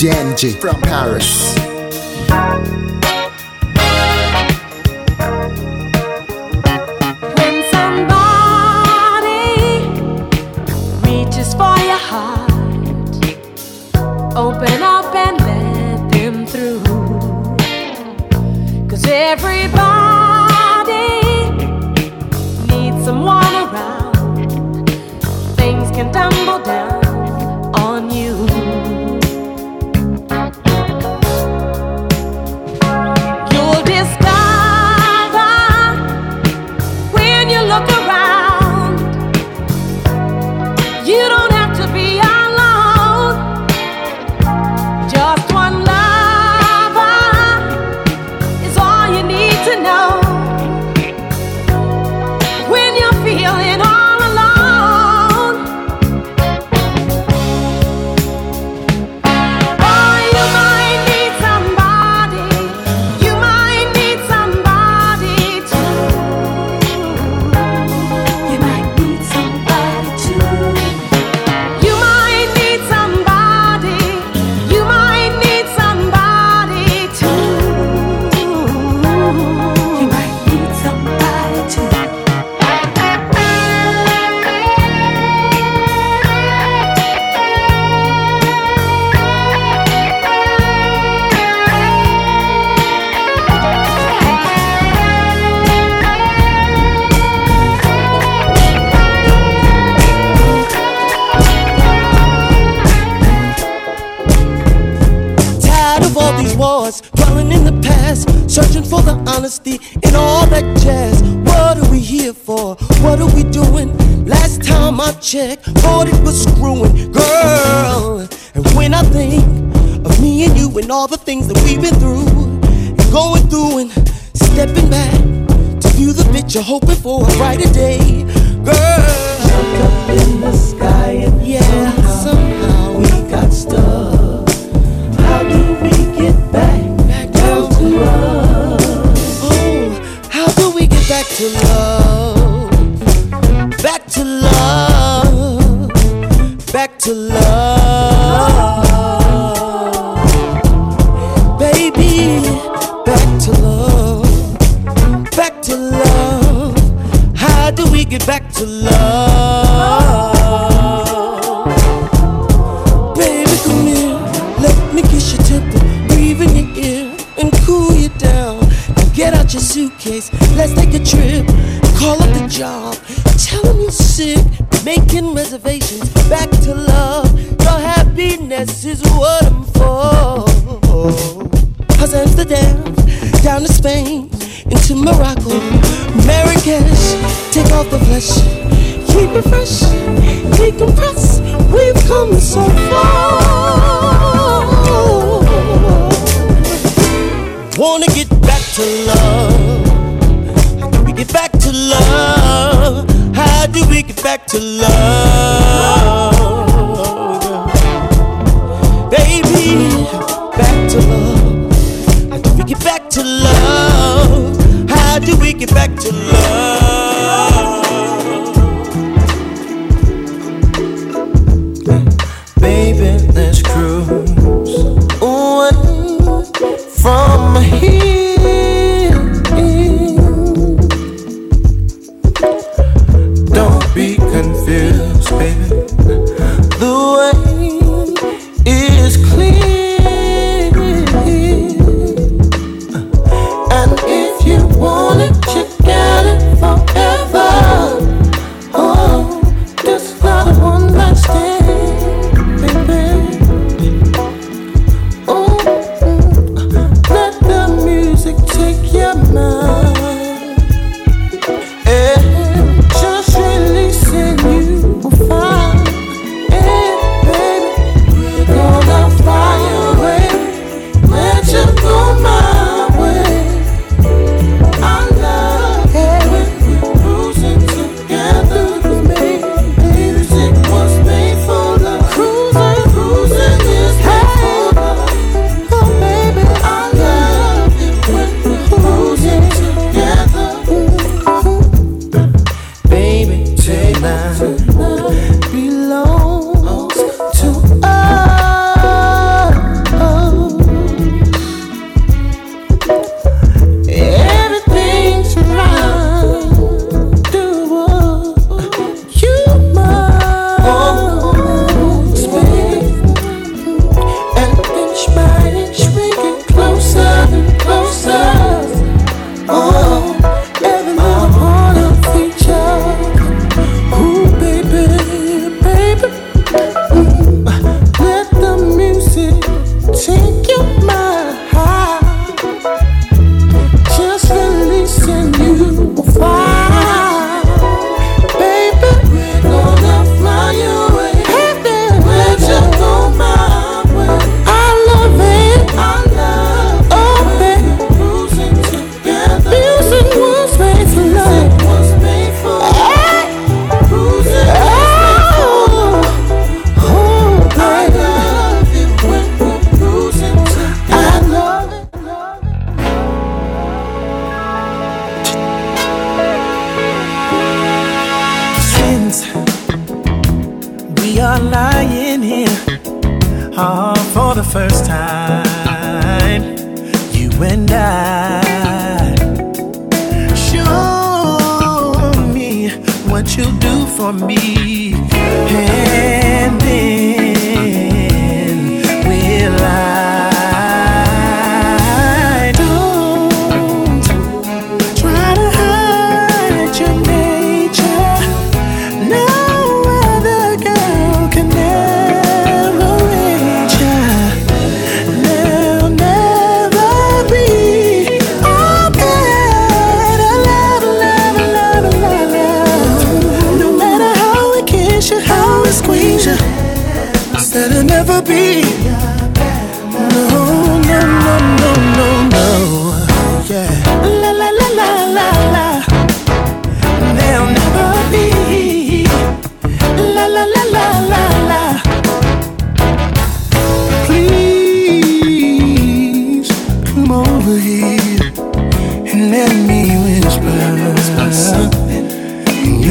DJ NG from Paris.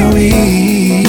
you.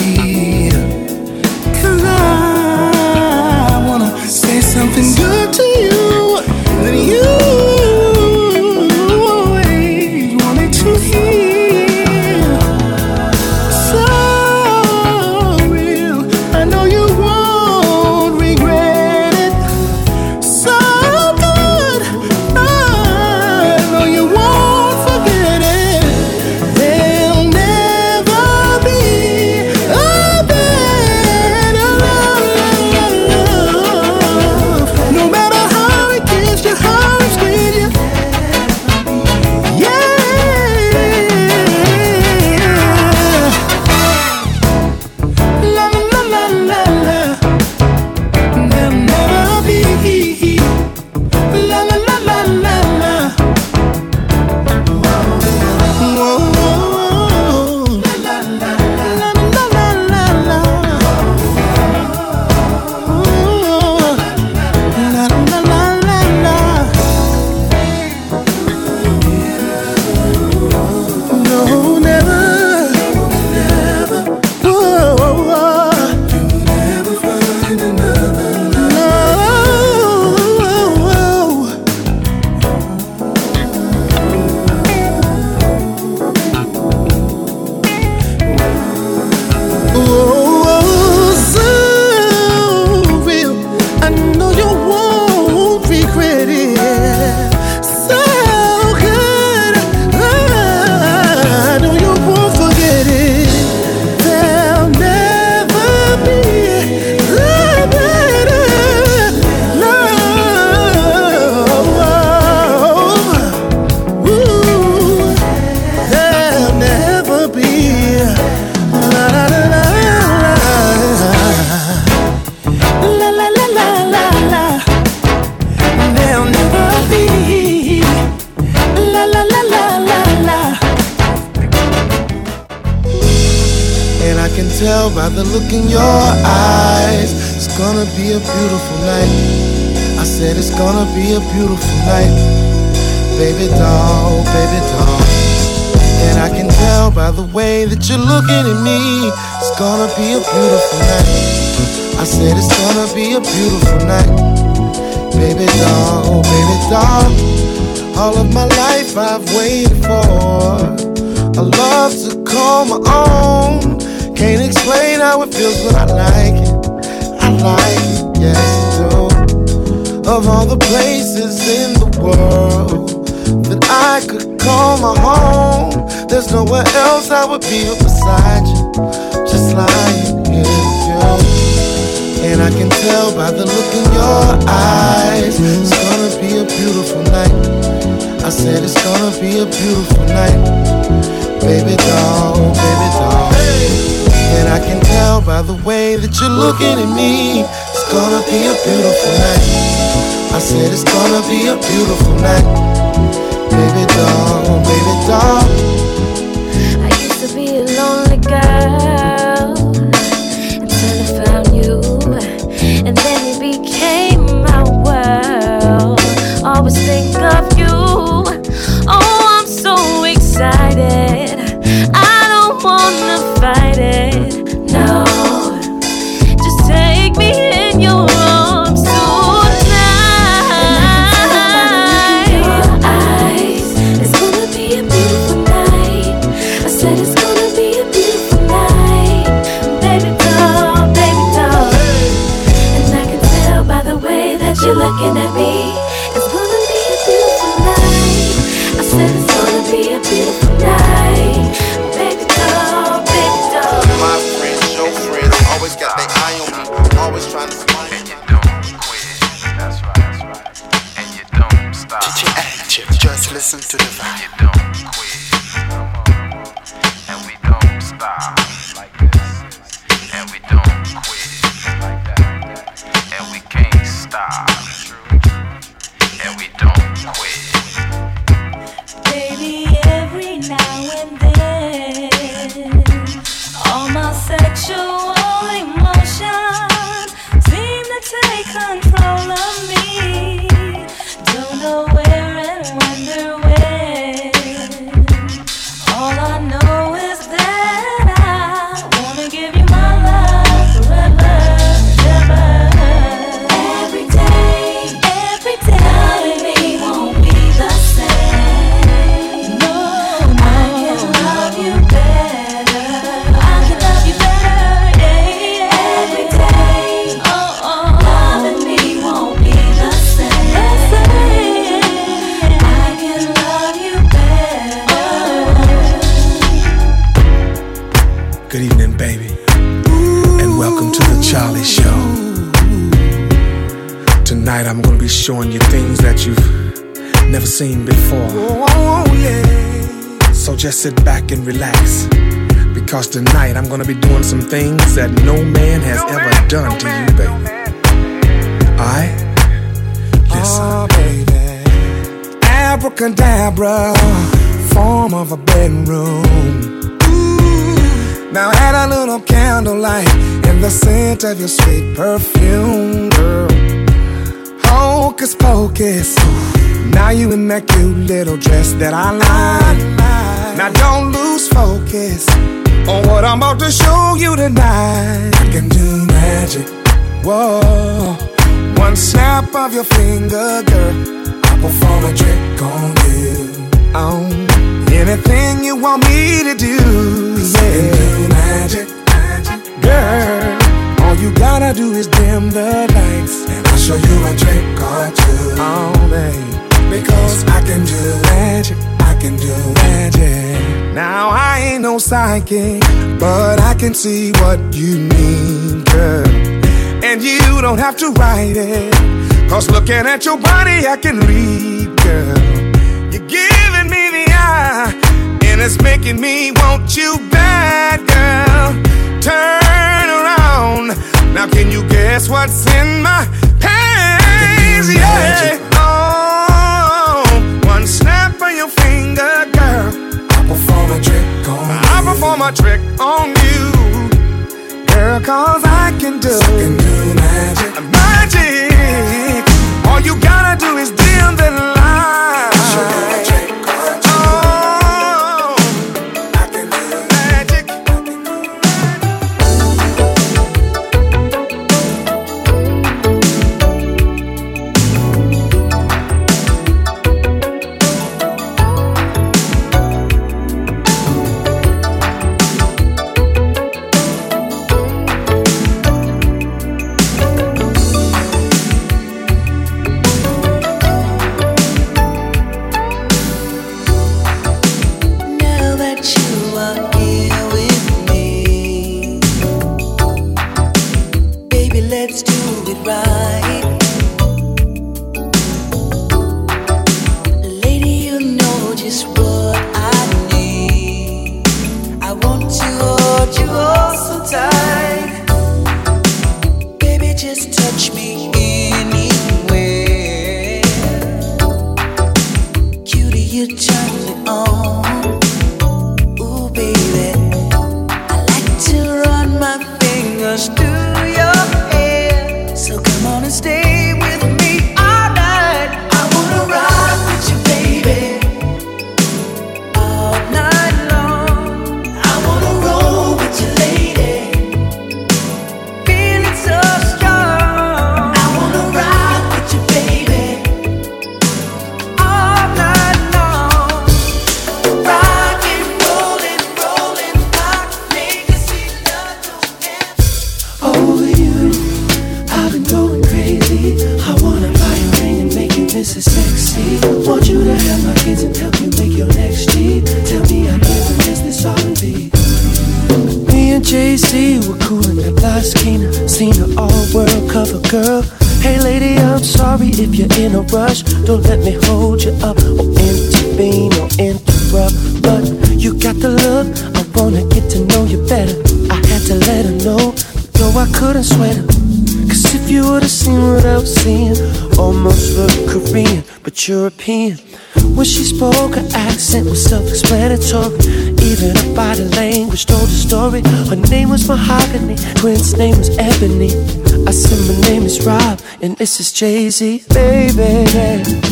is Jay Z, baby.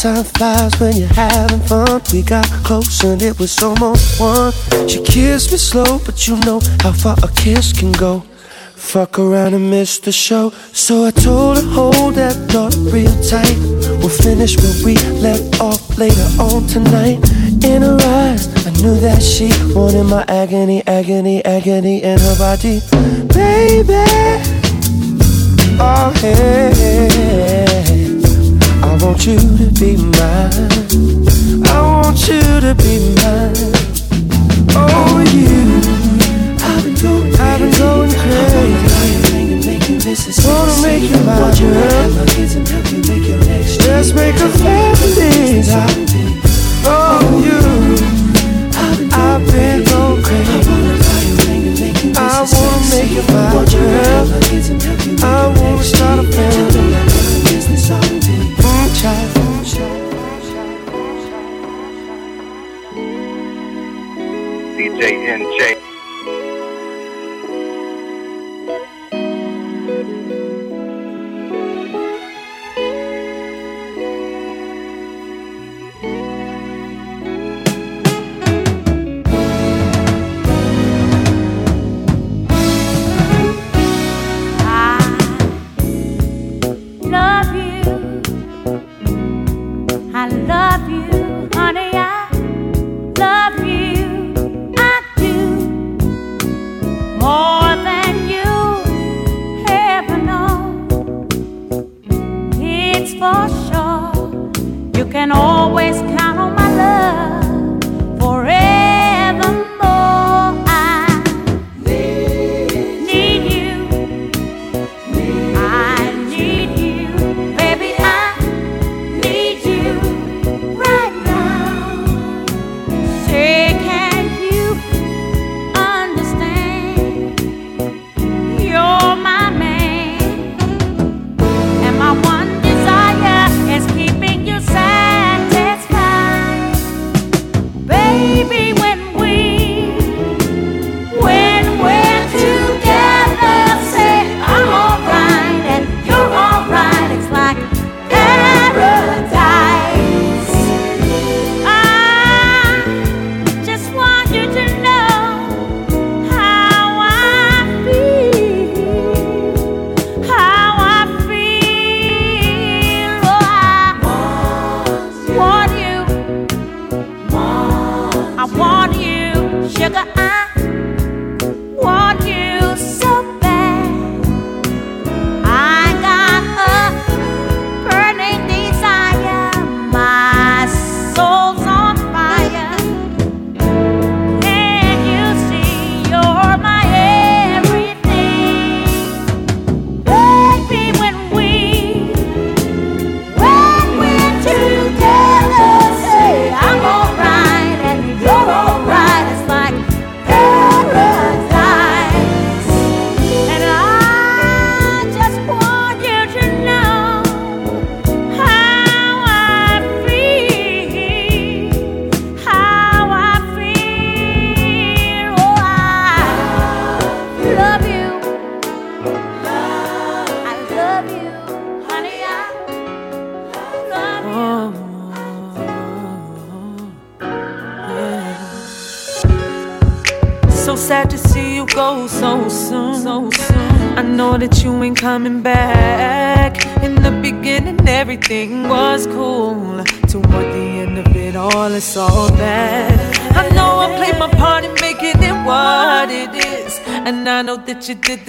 Time flies when you're having fun. We got close and it was almost one. She kissed me slow, but you know how far a kiss can go. Fuck around and miss the show. So I told her, hold that thought real tight. We'll finish where we left off later on tonight. In her eyes, I knew that she wanted my agony, agony, agony in her body. Baby, oh, hey want you to be mine. I want you to be mine. Oh, you. I've been going, I've been going crazy. Wanna make you my girl. Let's make a family. Oh, you. I've been going crazy. I wanna make you my girl.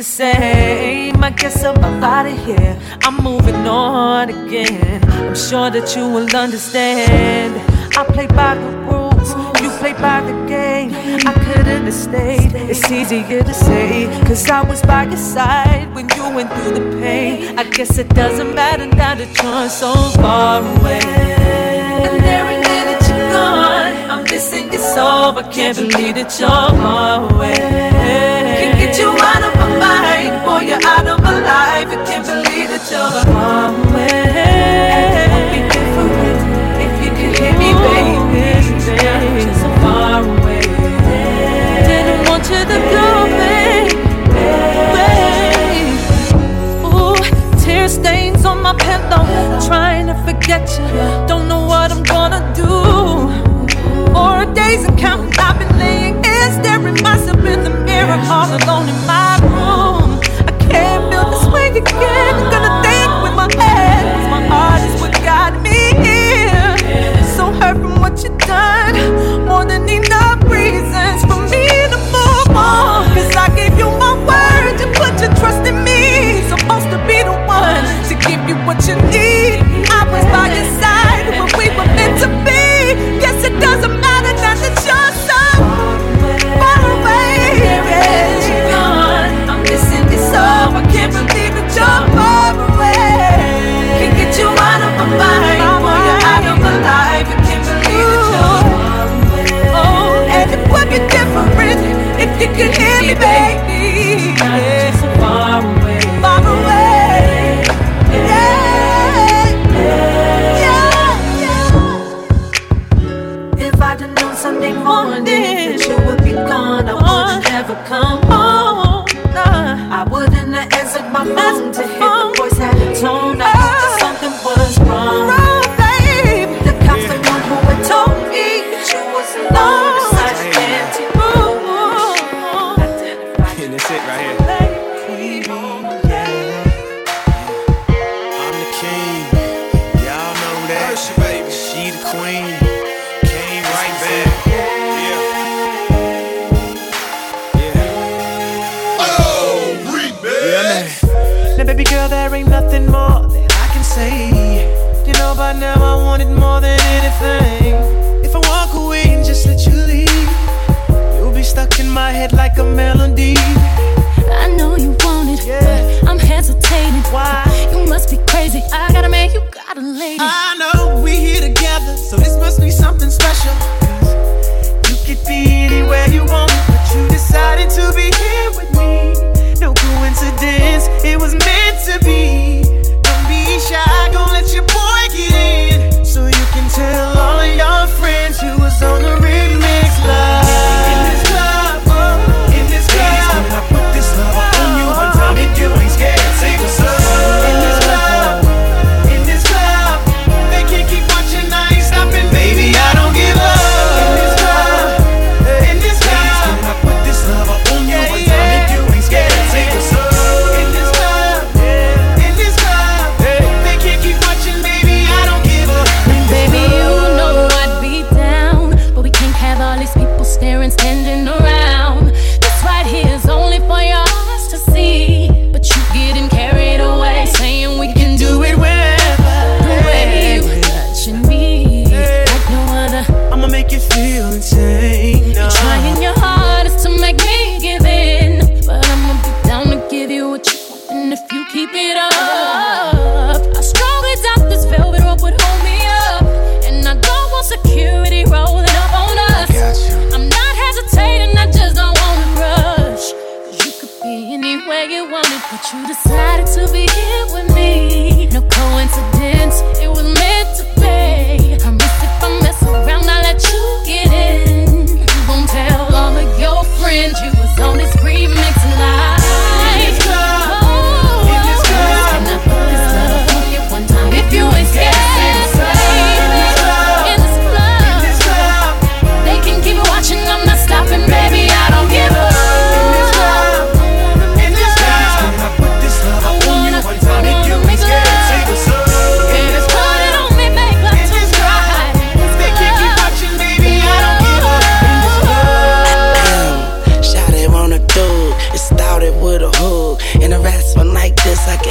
the same. I guess I'm out of here. I'm moving on again. I'm sure that you will understand. I play by the rules, you play by the game. I couldn't have stayed. It's easier to say, cause I was by your side when you went through the pain. I guess it doesn't matter now that you're so far away. And every day that you're gone, I'm missing your soul, I can't believe that you're far away. get you. Don't know what I'm gonna do. Four days and counting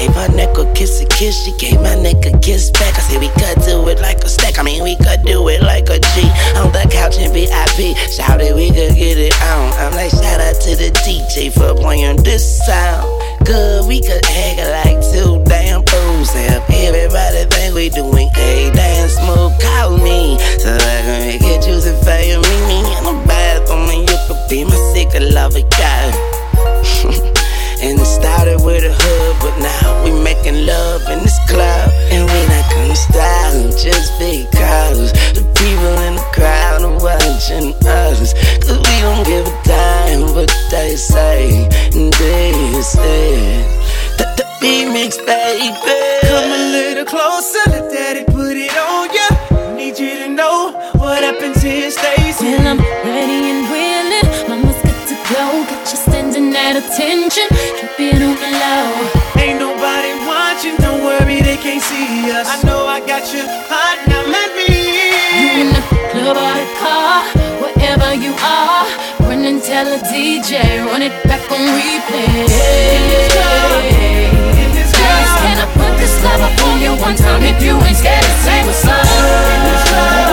her neck a kiss a kiss. She gave my neck a kiss back. I said we could do it like a stack. I mean we could do it like a G on the couch in VIP. Shout it, we could get it on. I'm like shout out to the DJ for playing this sound. Good, we could act like two damn fools. Have everybody think we doing a damn smooth. Call me so I can make it juicy for you. Meet me in the bathroom and you could be my secret lover guy. Just because the people in the crowd are watching us. Cause we don't give a damn what they say. And this is the, the remix, baby. Come a little closer, let daddy put it on ya. Need you to know what happens here stays tell a DJ, run it back on replay. Can I put this love up on you one time if you ain't scared to say what's up?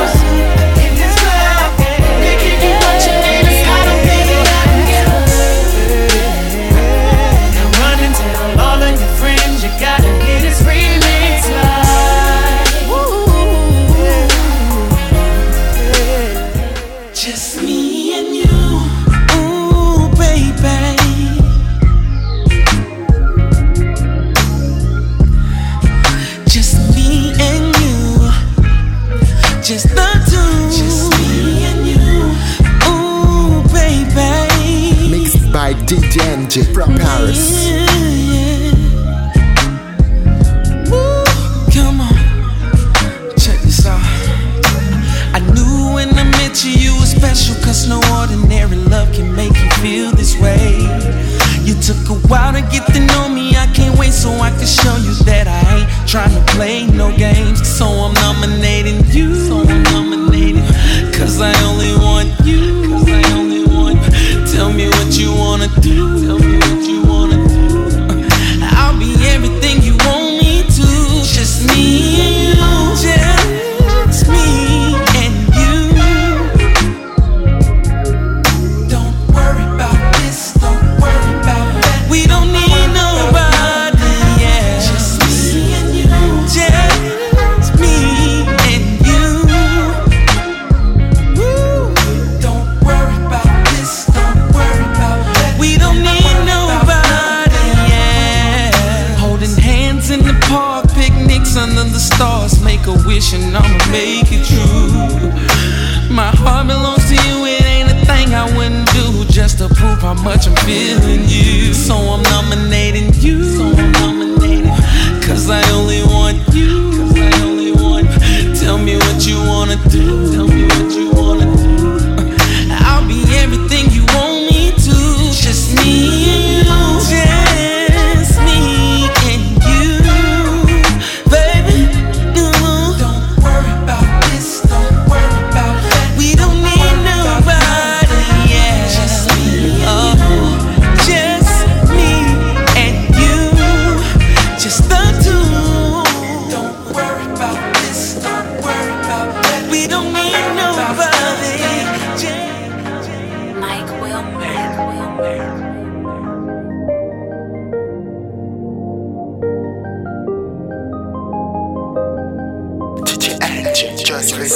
When I met you, were special, cause no ordinary love can make you feel this way. You took a while to get to know me, I can't wait so I can show you that I ain't trying to play no games. So I'm nominating you, so I'm nominating, cause I only want you, Tell me what you wanna do,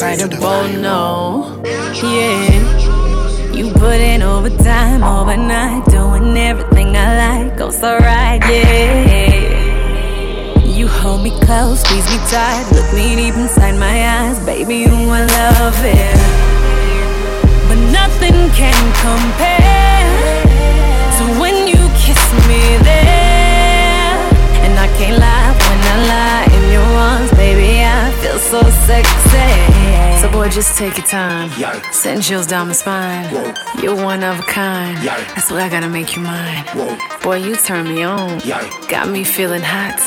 listen to the no. Yeah. You put in overtime overnight, doing everything I like. Go so right, yeah. You hold me close, squeeze me tight, look me deep inside my eyes, baby. You I love it, but nothing can compare to when you kiss me there. And I can't lie when I lie in your arms, feel so sexy. So boy, just take your time. Send chills down my spine. You're one of a kind. That's why I gotta make you mine. Boy, you turn me on. Got me feeling hot.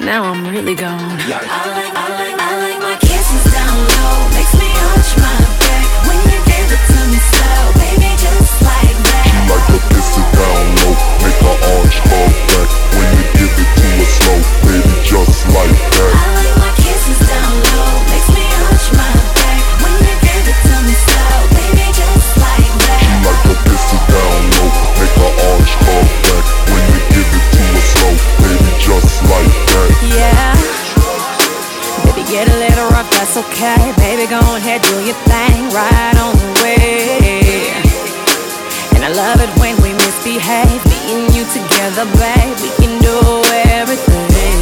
Now I'm really gone. I like, I like, I like my kisses down low. Makes me hunch my back when you give it to me slow, baby, just like that. She like piss it down low, make her arch fall back when you give it to her slow. Okay, baby, go ahead, do your thing, right on the way. And I love it when we misbehave, me and you together, babe. We can do everything.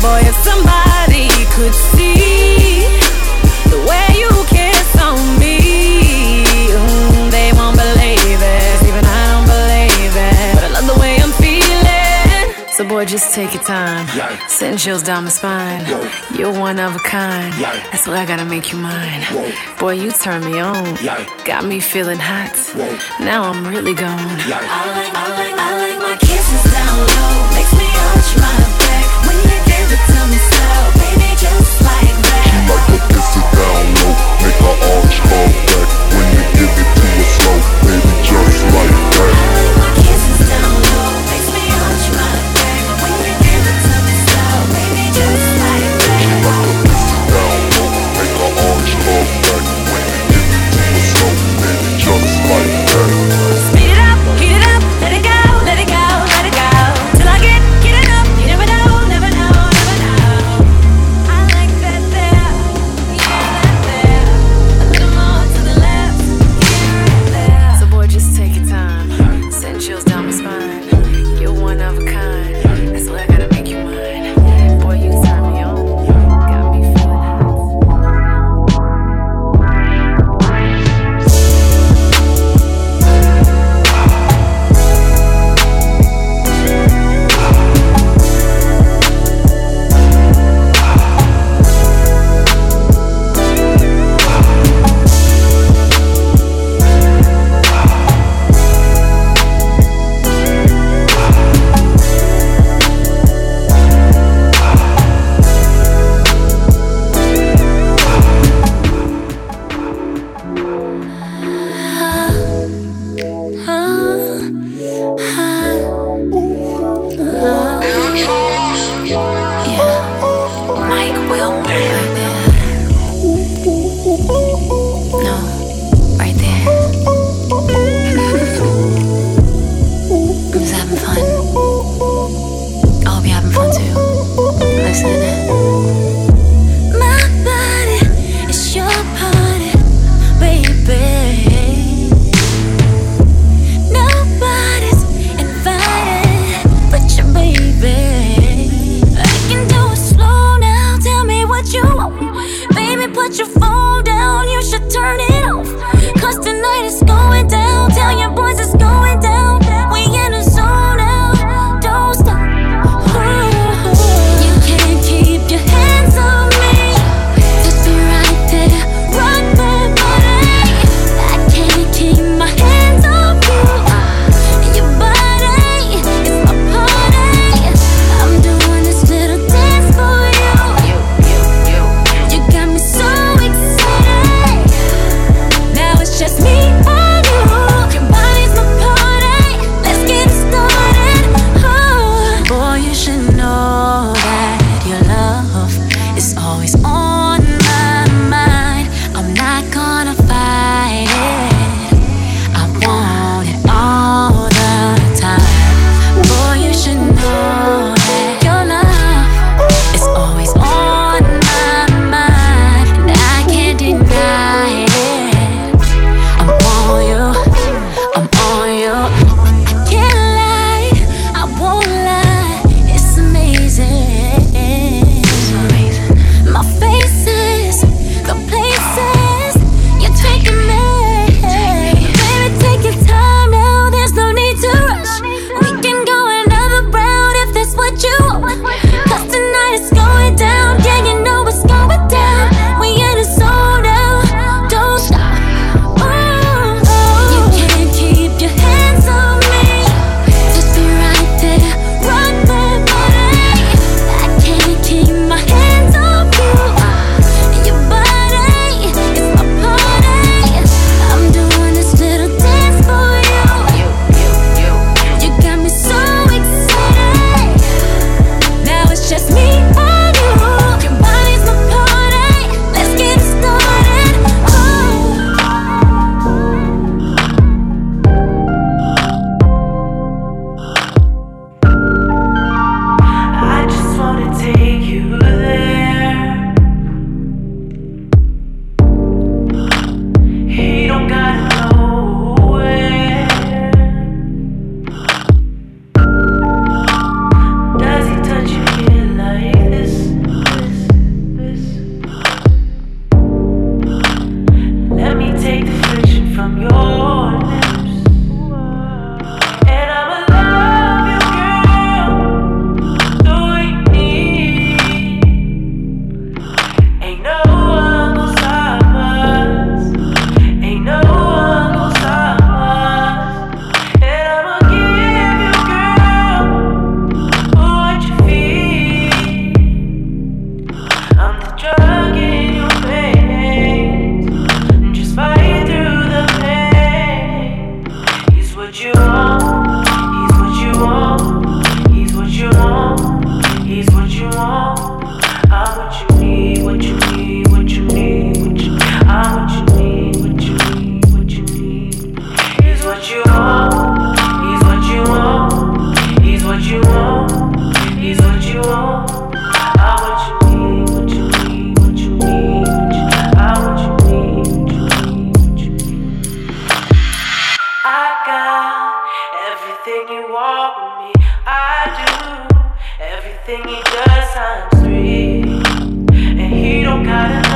Boy, if somebody could see the way you kiss on me, mm, they won't believe it. Boy, just take your time. Yeah. Send chills down my spine. You're one of a kind. That's why I gotta make you mine. Boy, you turn me on. Got me feeling hot. Now I'm really gone. I like, I like, I like my kisses down low. Makes me arch my back when you give it to me slow, baby, just like that. She like to kiss it down low, make her arch her back. When you give it to her slow, baby, just like Everything you want with me, I do. Everything he does, I'm free, And he don't gotta.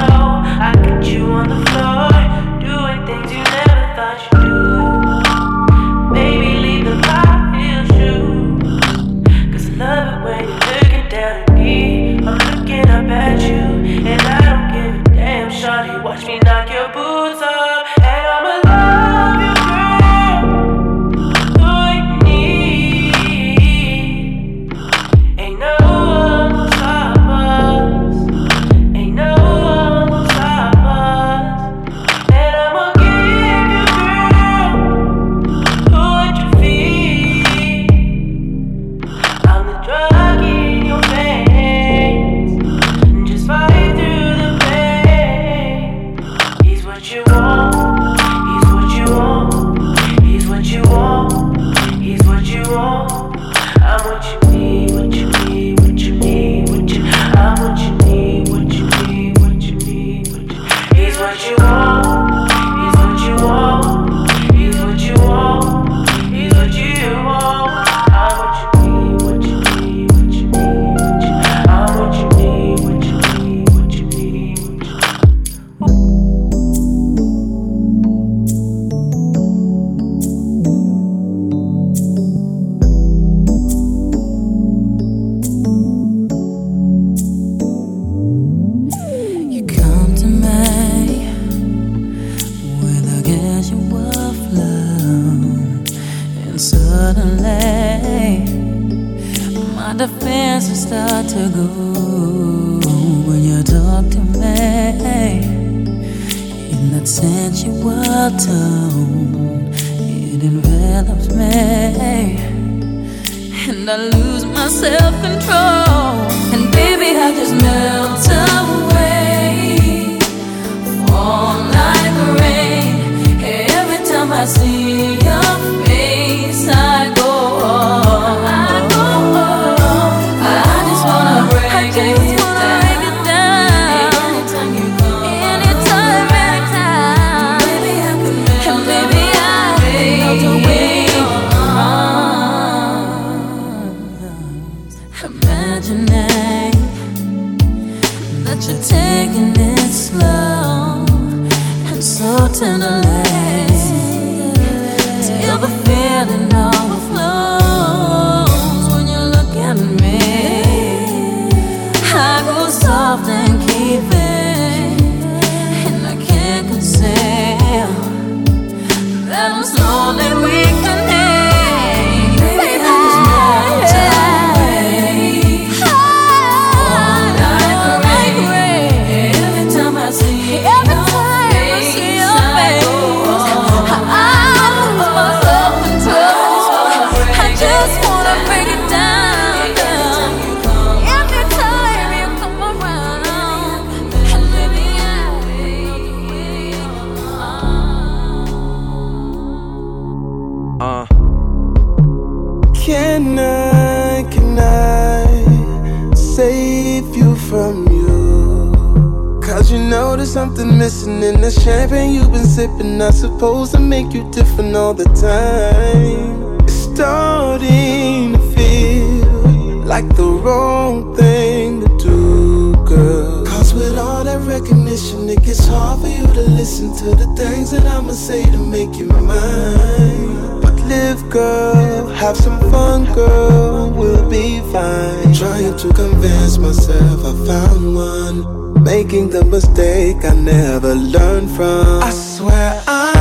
listen to the things that I'ma say to make you mine. But live, girl, have some fun, girl, we'll be fine. Trying to convince myself I found one. Making the mistake I never learned from. I swear I.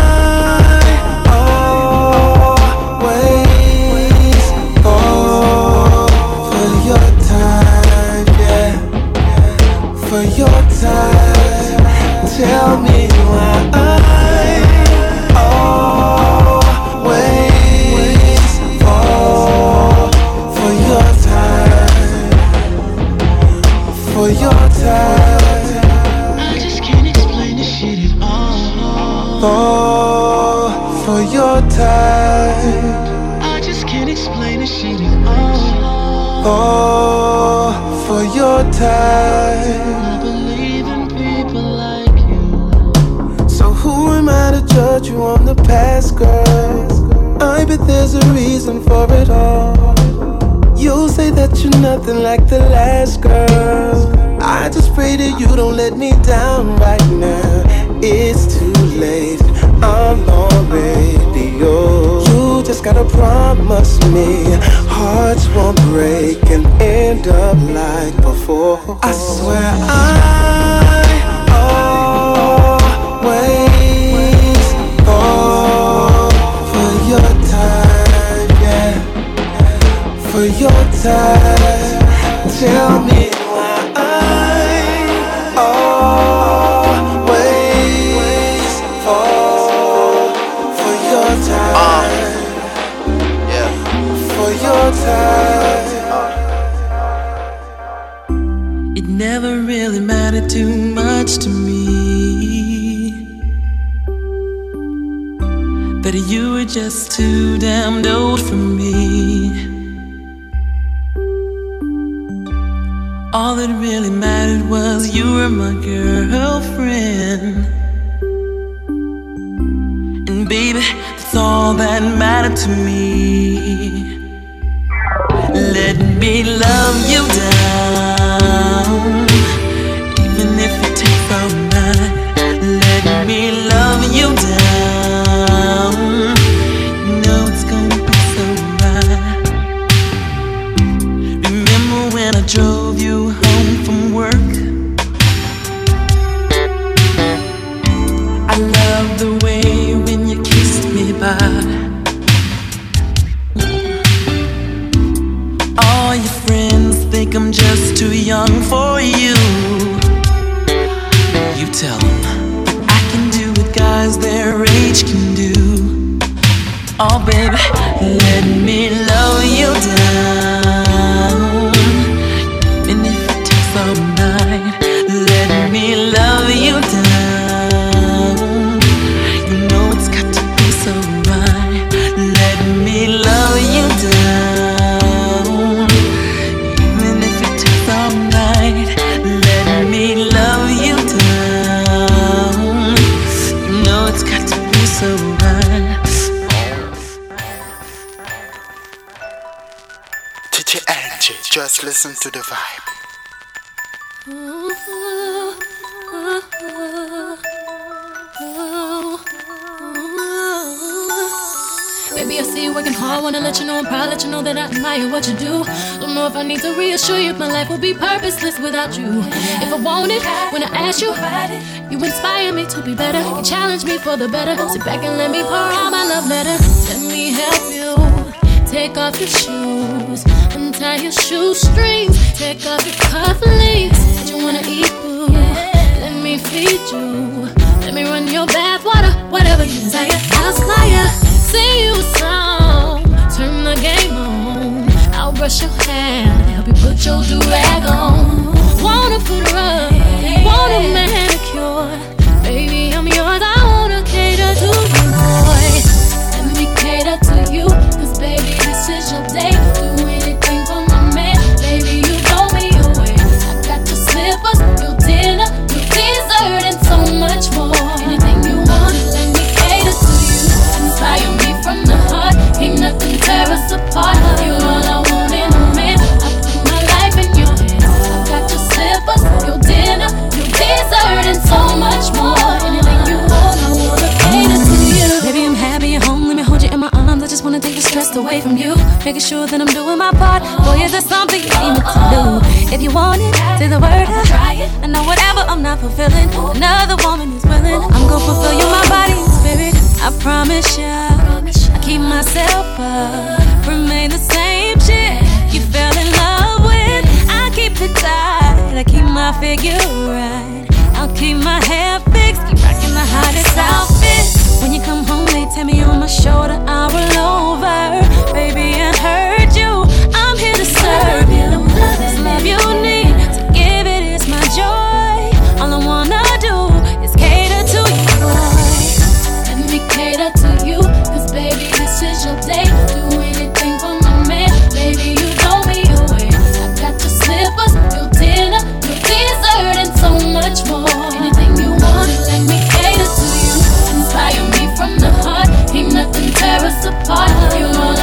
tell me Oh, for your time. I believe in people like you. So who am I to judge you on the past, girl? I bet there's a reason for it all. You say that you're nothing like the last girl. I just pray that you don't let me down right now. It's too late. I'm already yours. Just gotta promise me hearts won't break and end up like before. I swear I always fall for your time, yeah. For your time, just too damned old for me. Without you. If I want it, when I ask you, you inspire me to be better. You challenge me for the better. Sit back and let me pour out my love letter. Let me help you. Take off your shoes, untie your shoestrings, take off your cufflinks. What you wanna eat, boo? Let me feed you. Let me run your bath water, whatever you desire. I'll supply ya. Sing you a song, turn the game brush your hair, help you put your do rag on. Wanna put rub, want a manicure. Making sure that I'm doing my part. Boy, is there something you need me to do? If you want it, say the word. I try it. I know whatever I'm not fulfilling, another woman is willing. I'm gonna fulfill you, my body and spirit. I promise ya. I keep myself up, remain the same shit you fell in love with. I keep it tight. I keep my figure right. I'll keep my hair fixed, keep rocking the hottest outfit. When you come home, they tell me on my shoulder, I'll roll over. Baby, I heard apart. You're all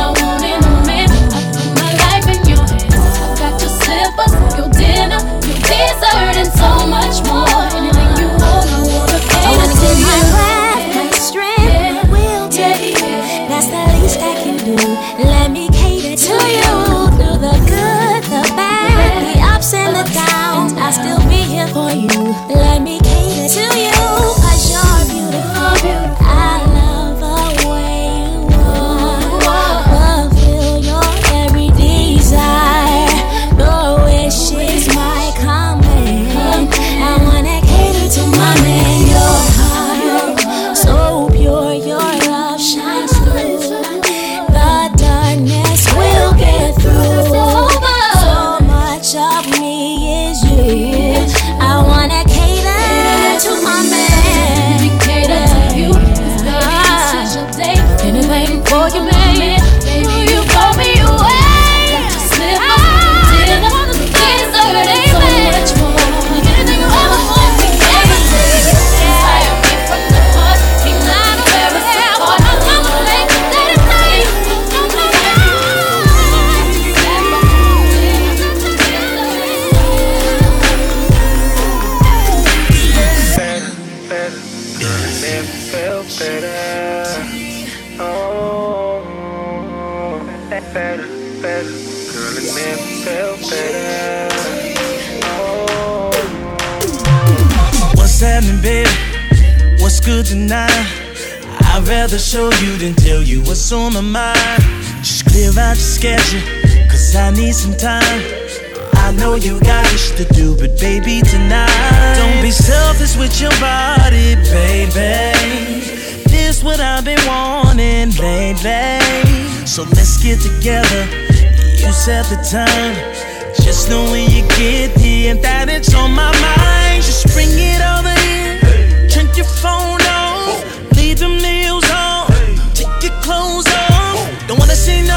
rather show you than tell you what's on my mind. Just clear out your schedule, cause I need some time. I know you got much to do, but baby, tonight. Don't be selfish with your body, baby. This what I've been wanting lately. So let's get together. You set the time. Just know when you get here that it's on my mind. Just bring it over here. Turn your phone leave them nails on. Take your clothes off. Don't wanna see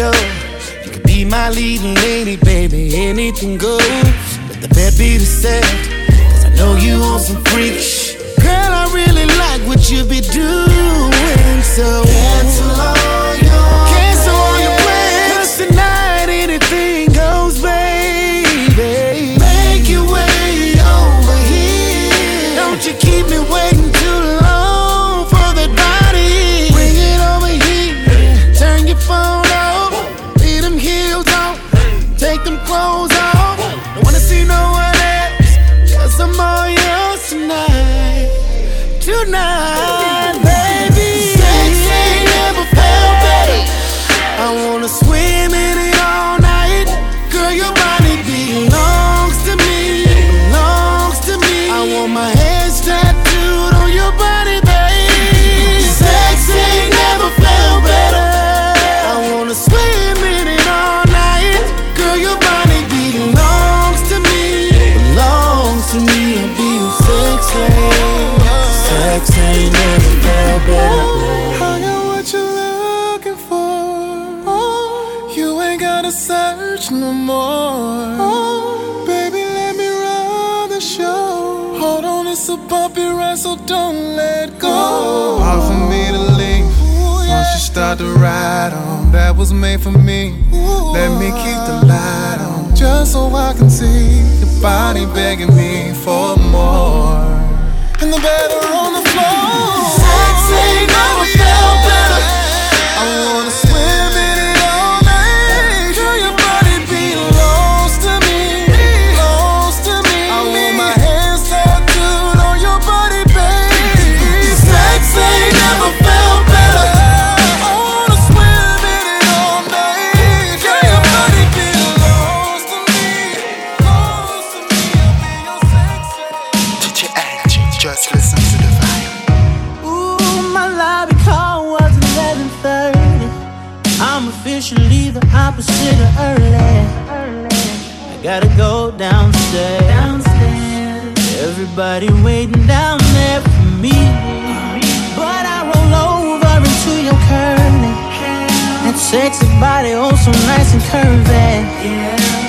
show. You could be my leading lady, baby, anything goes. Let the bed be the set, cause I know you want some freaks. Girl, I really like what you be doing, so. Dance alone. ride on that was made for me. Let me keep the light on just so I can see your body begging me for more. And the bed on the floor. Sexy. Everybody waiting down there for me. But I roll over into your curve That sexy body, oh so nice and curvy.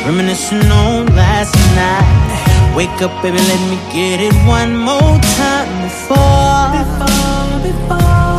Reminiscing on last night. Wake up baby, let me get it one more time. Before, before, before.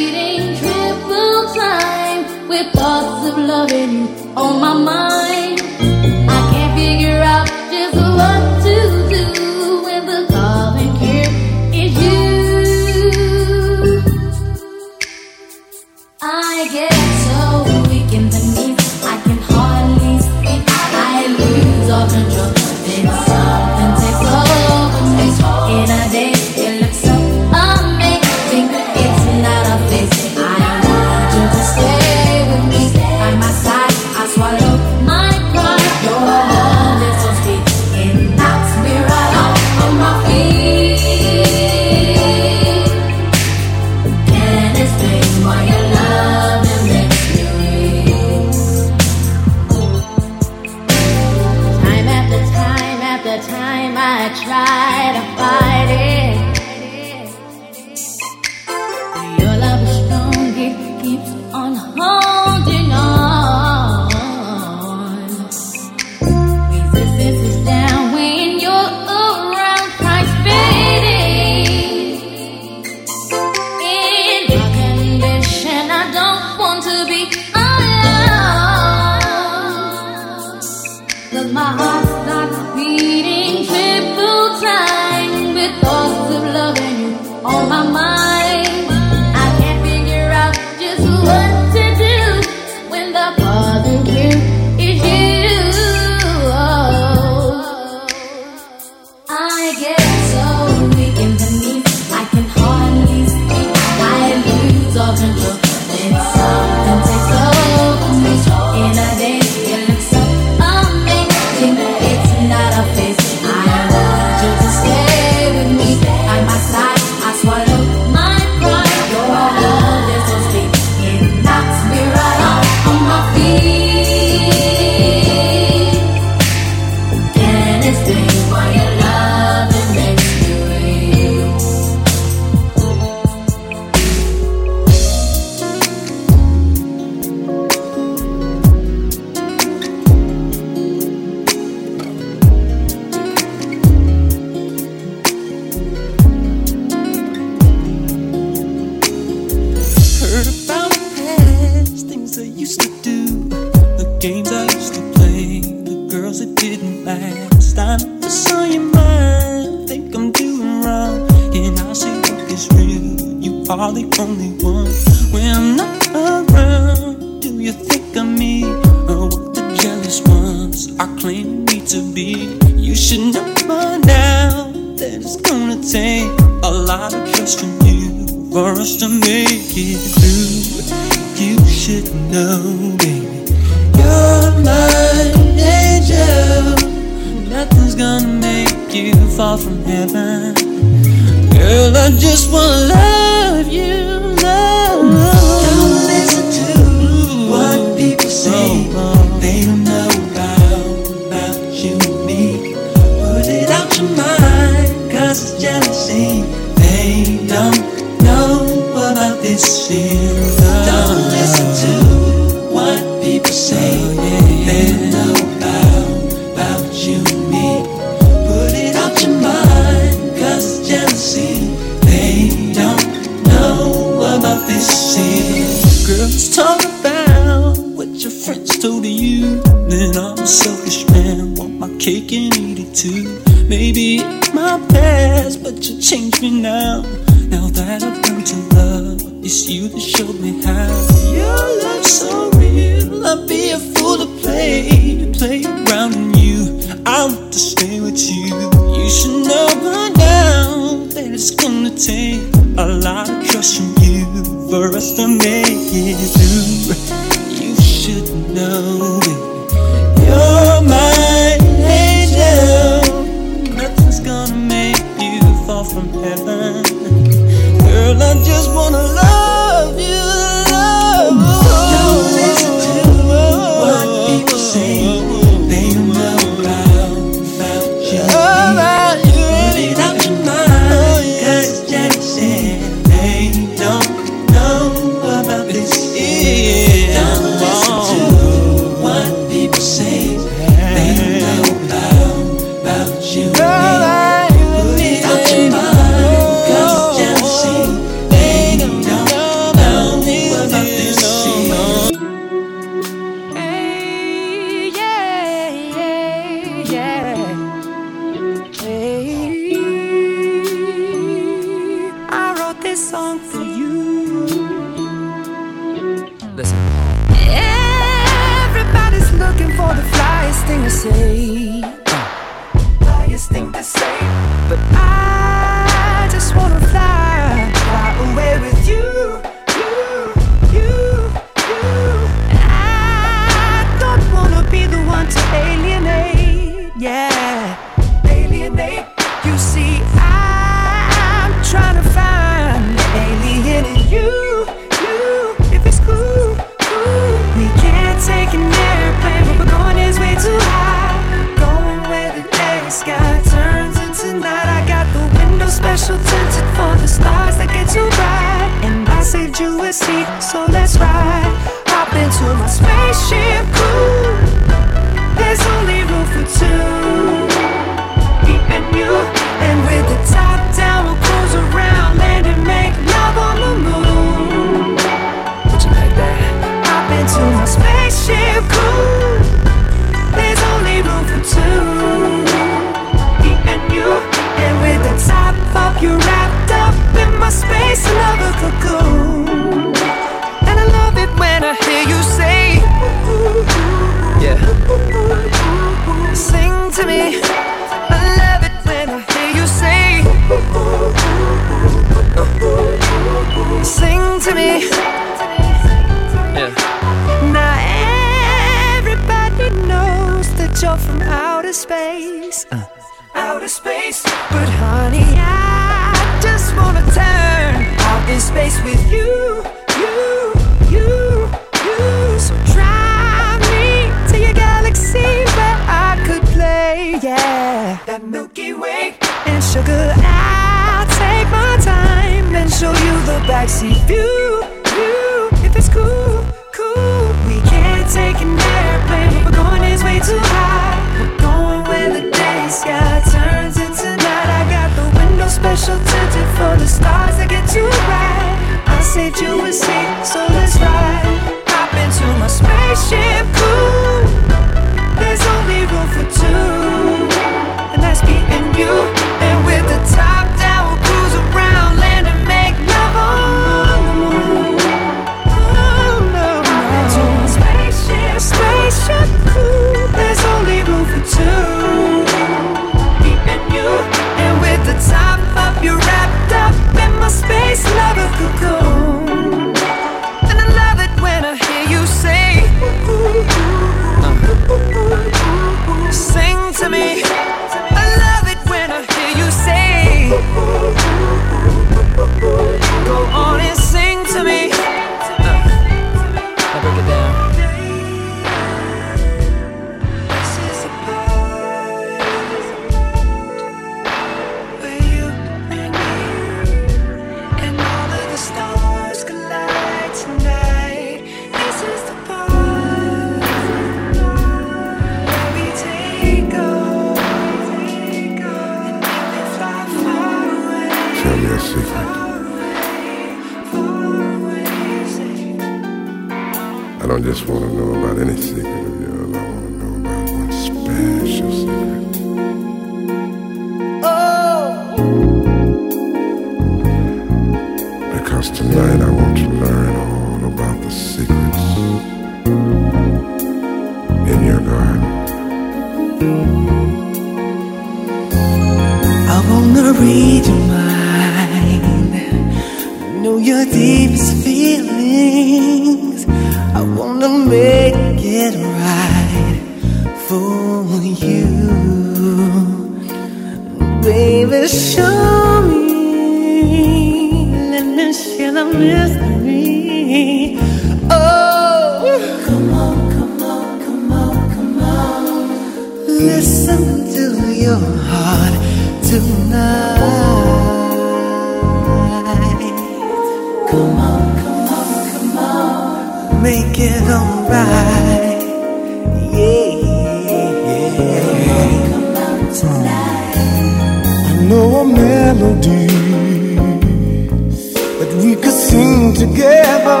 we could sing together.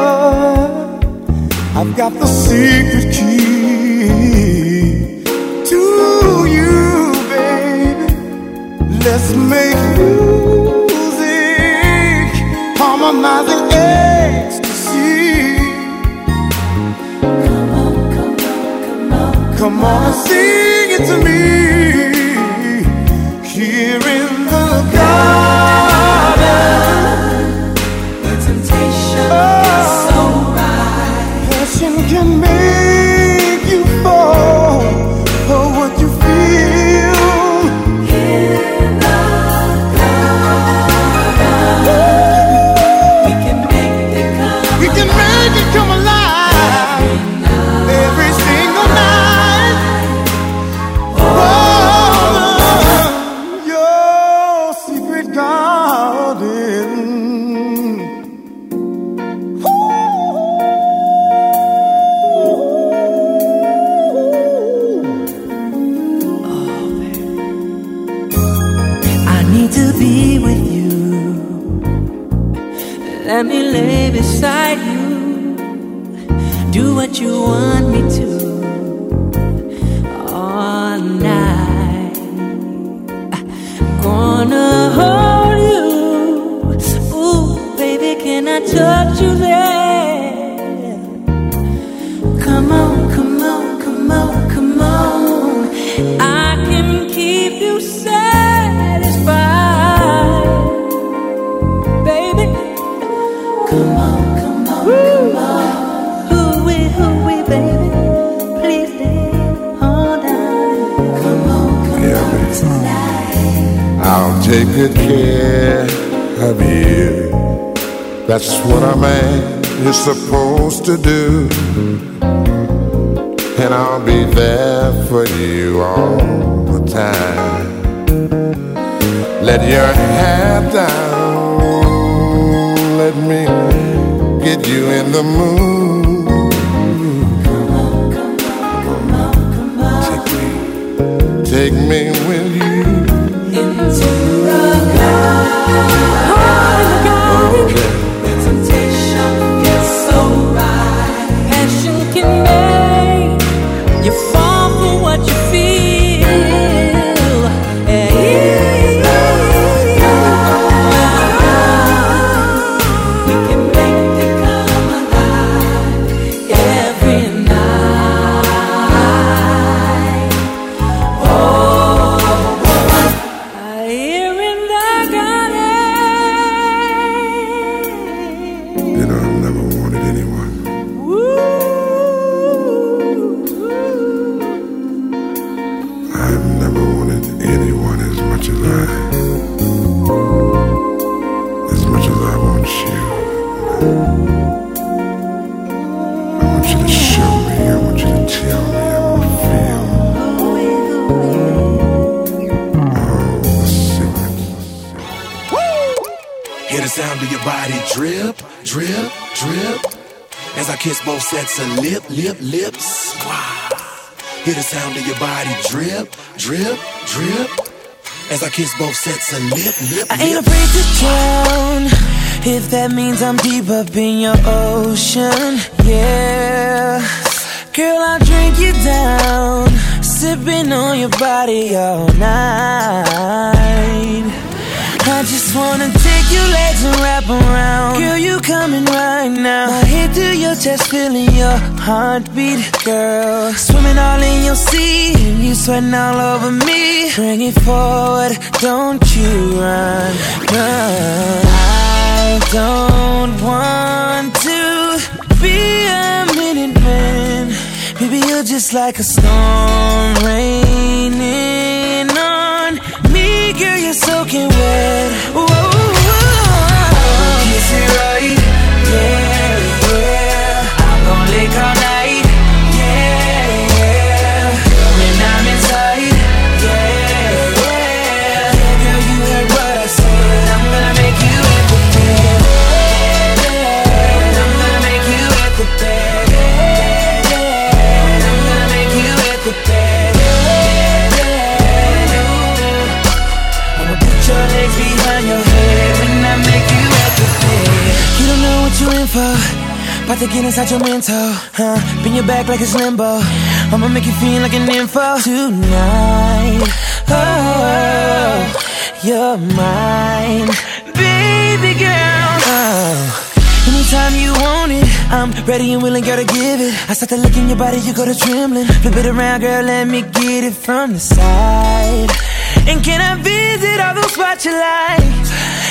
I've got the secret key to you, baby. Let's make music, harmonizing ecstasy. Come on, come on, come on, come on and sing it to me. Here in the garden. good care of you. That's what a man is supposed to do. And I'll be there for you all the time. Let your hair down. Let me get you in the mood. Come on, come on, come on, Take me, take me with Four sets of lip, lip, lips. Wow. Hear the sound of your body drip, drip, drip. As I kiss both sets of lip, lip, I ain't afraid to drown. If that means I'm deep up in your ocean, yeah. Girl, I'll drink you down. Sipping on your body all night. I just wanna take your legs and wrap around. Girl, you coming right now. My head to your chest, feeling your heartbeat, girl. Swimming all in your sea, and you sweating all over me. Bring it forward, don't you run, run. I don't want to be a minute man. Baby, you're just like a storm raining on girl. You're soaking wet. Whoa, whoa. Kiss it right, yeah, yeah. I'm gonna lick all for. About to get inside your mental, huh? Bend your back like it's limbo. I'ma make you feel like an info tonight. Oh, you're mine, baby girl. Oh. Anytime you want it, I'm ready and willing, girl, to give it. I start to look in your body, you go to trembling. Flip it around, girl, let me get it from the side. And can I visit all those spots you like?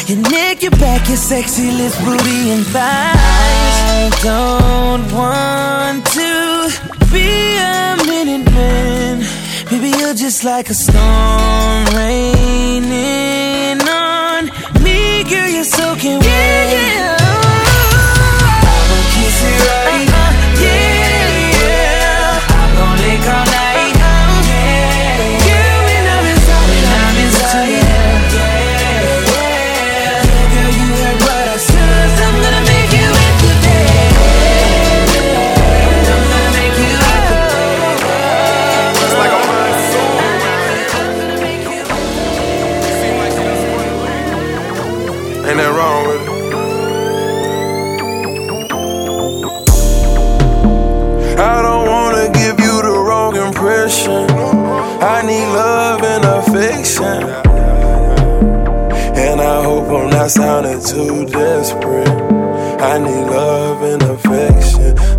Your neck, your back, your sexy lips, booty, and thighs. I don't want to be a minute man. Baby, you're just like a storm raining on me, girl. You're soaking wet. Yeah, I'ma I'm not too desperate. I need love and affection.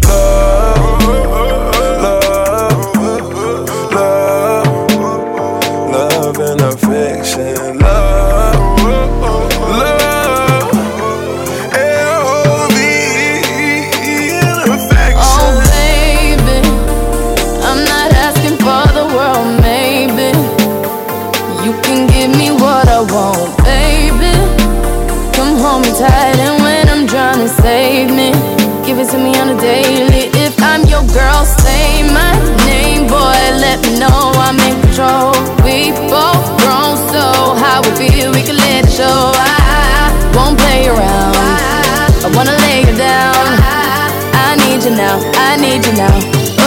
To me on a daily. If I'm your girl, say my name, boy. Let me know I'm in control. We both grown, so how we feel, we can let it show. I won't play around. I wanna lay you down. I need you now. I need you now.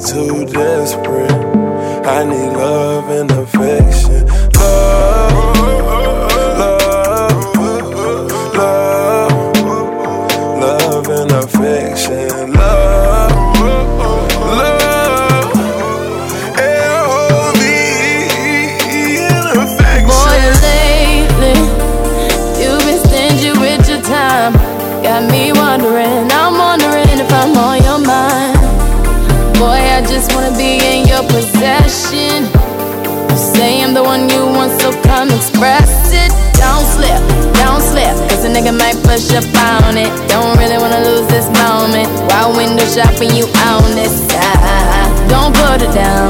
Too desperate. I need love and your possession. You say I'm the one you want, so come express it. Don't slip, don't slip, cause a nigga might push up on it. Don't really wanna lose this moment. While window shopping, you on this side. Don't put it down,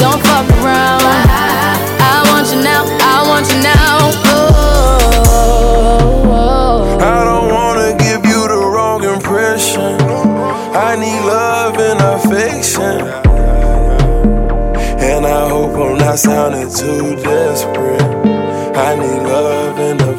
don't fuck around. I want you now, I want you now. Oh. oh, oh. I don't wanna I sounded too desperate. I need love and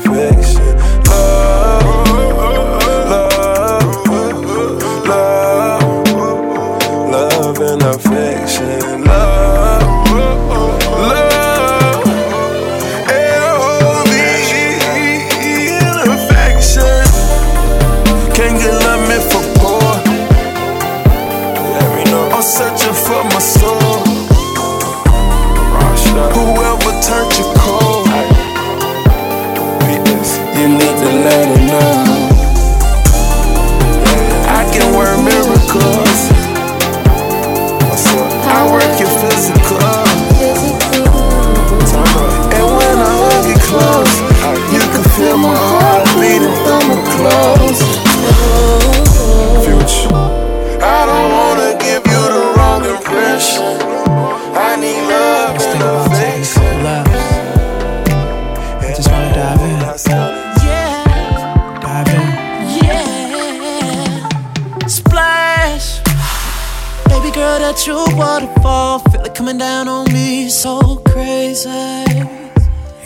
coming down on me so crazy.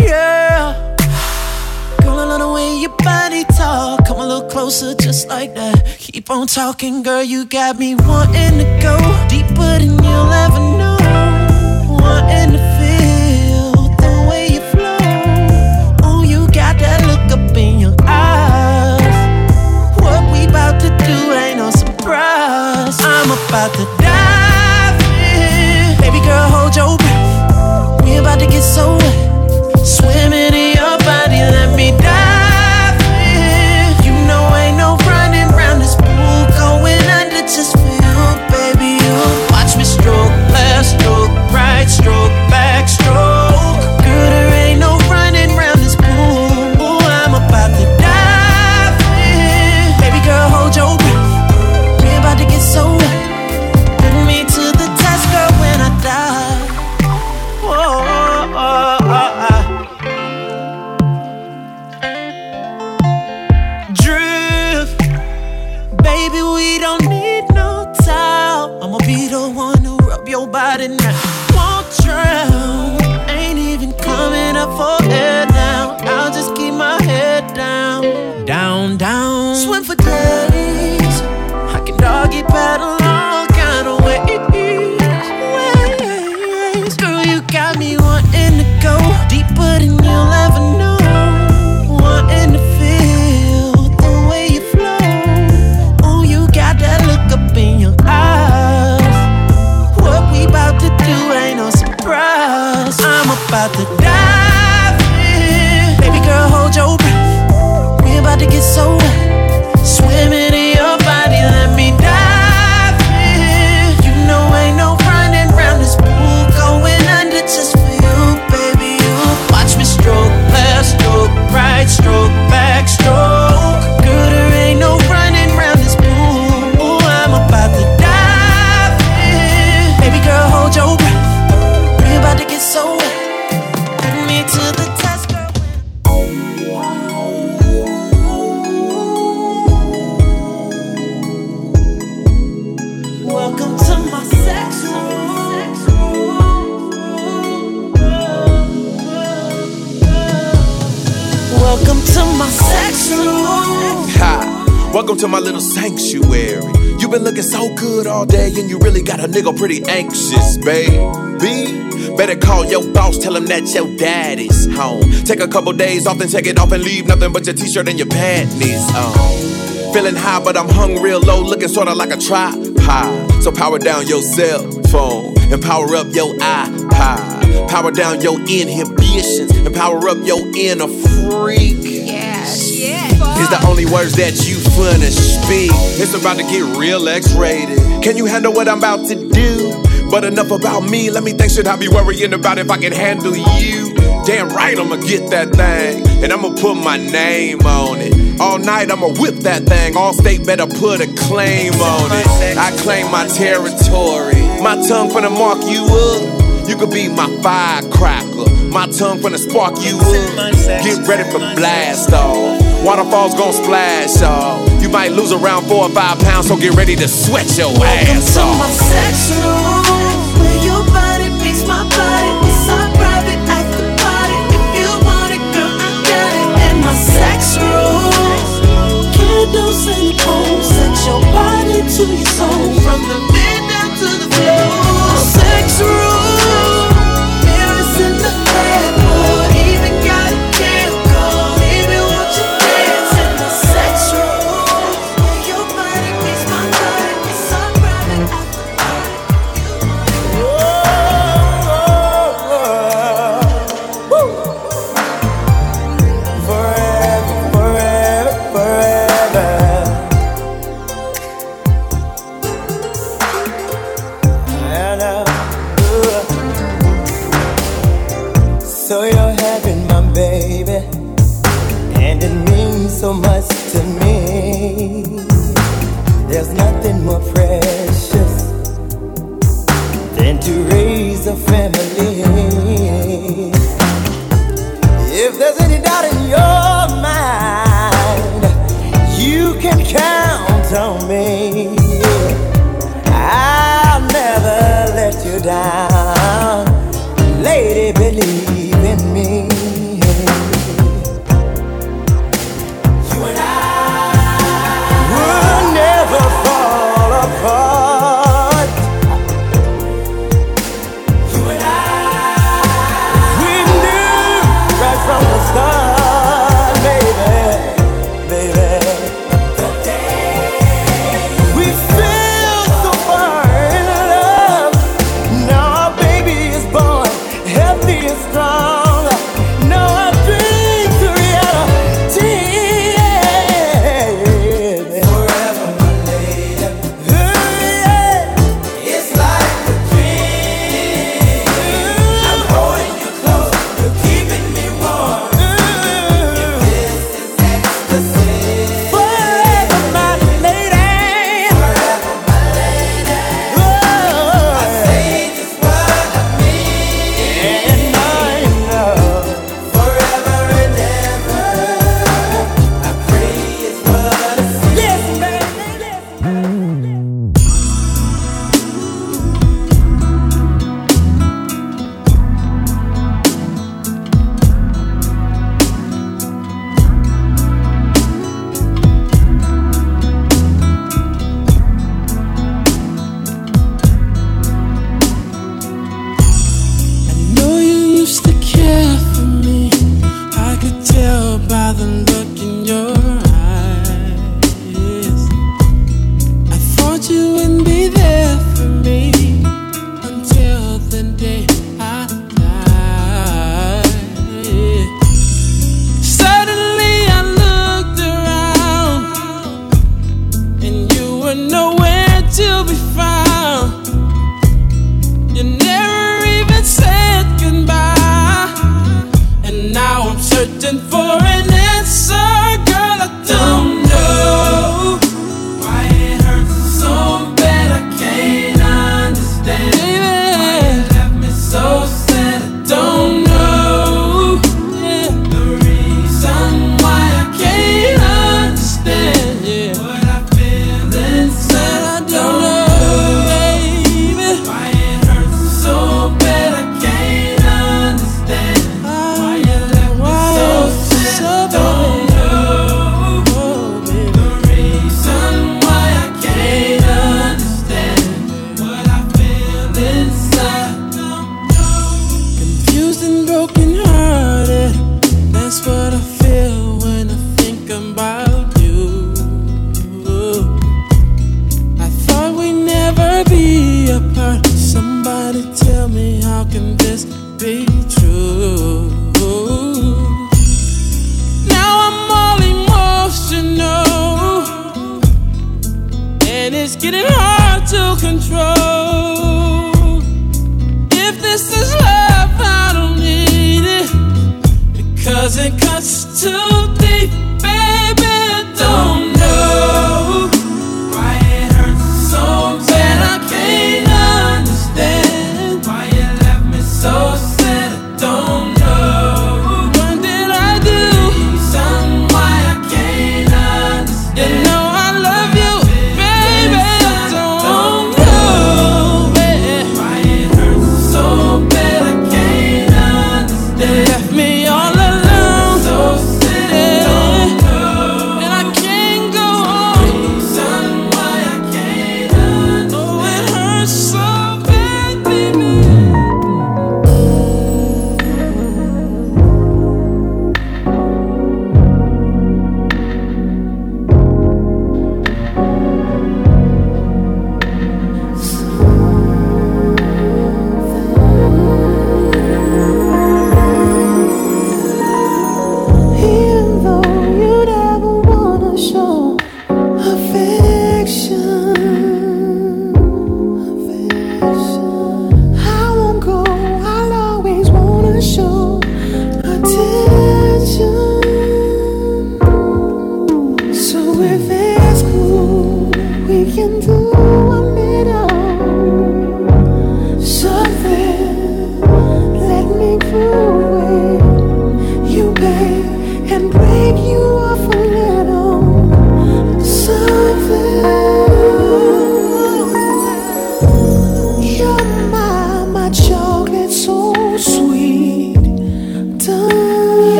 Yeah. Girl, I love the way your body talk. Come a little closer, just like that. Keep on talking, girl. You got me wanting to go deeper than you'll ever so nigga pretty anxious, baby. Better call your boss, tell him that your daddy's home. Take a couple days off, then take it off and leave nothing but your t-shirt and your panties on. Feeling high, but I'm hung real low, looking sorta like a tripod. So power down your cell phone and power up your iPod. Power down your inhibitions and power up your inner freak. Is the only words that you finna speak. It's about to get real X-rated. Can you handle what I'm about to do? But enough about me. Let me think. Should I be worrying about if I can handle you? Damn right, I'ma get that thing, and I'ma put my name on it. All night, I'ma whip that thing. Allstate better put a claim on it. I claim my territory. My tongue finna mark you up. You could be my firecracker. My tongue finna spark you up. Get ready for blast off. Waterfalls gon' splash, y'all. You might lose around four or five pounds, so get ready to sweat your Welcome ass to off. my section where your body beats my body. It's our private after party. If you want it, girl, I got it. In my sex room, candles and combs, set your body to your soul from the.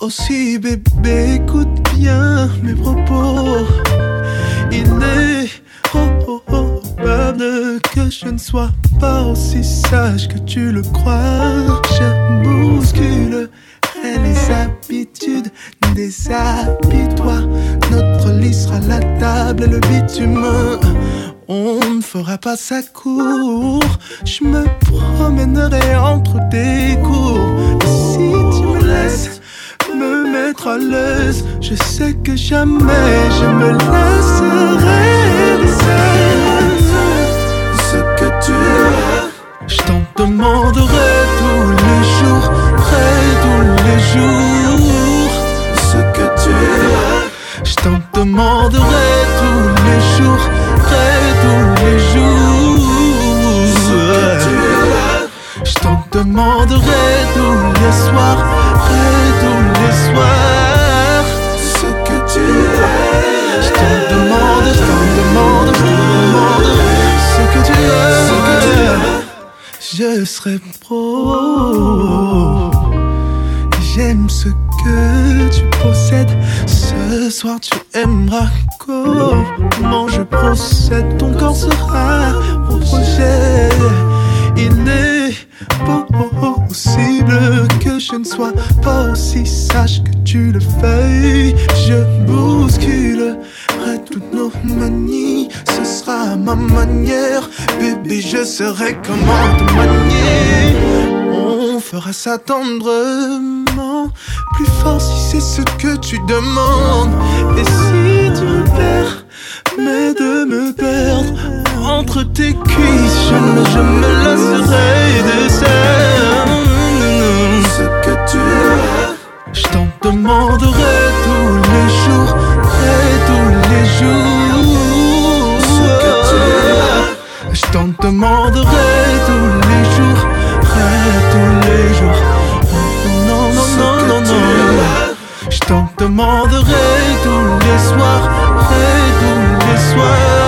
Aussi, bébé, écoute bien mes propos. Il est oh, oh, oh, que je ne sois pas aussi sage que tu le crois. Je bouscule les habitudes des habits, toi. Notre lit sera la table et le bitume. On ne fera pas ça court. Je me promènerai je sais que jamais je me laisserai Bébé, je saurai comment te manier. On fera ça tendrement. Plus fort si c'est ce que tu demandes. Et si tu me perds, mais de me perdre entre tes cuisses, je me, lasserai de ça. Ce que tu es, je t'en demanderai tous les jours, et tous les jours. Je t'en demanderai tous les jours, et tous les jours. Non, non, non, non, non. Je t'en demanderai tous les soirs, et tous les soirs.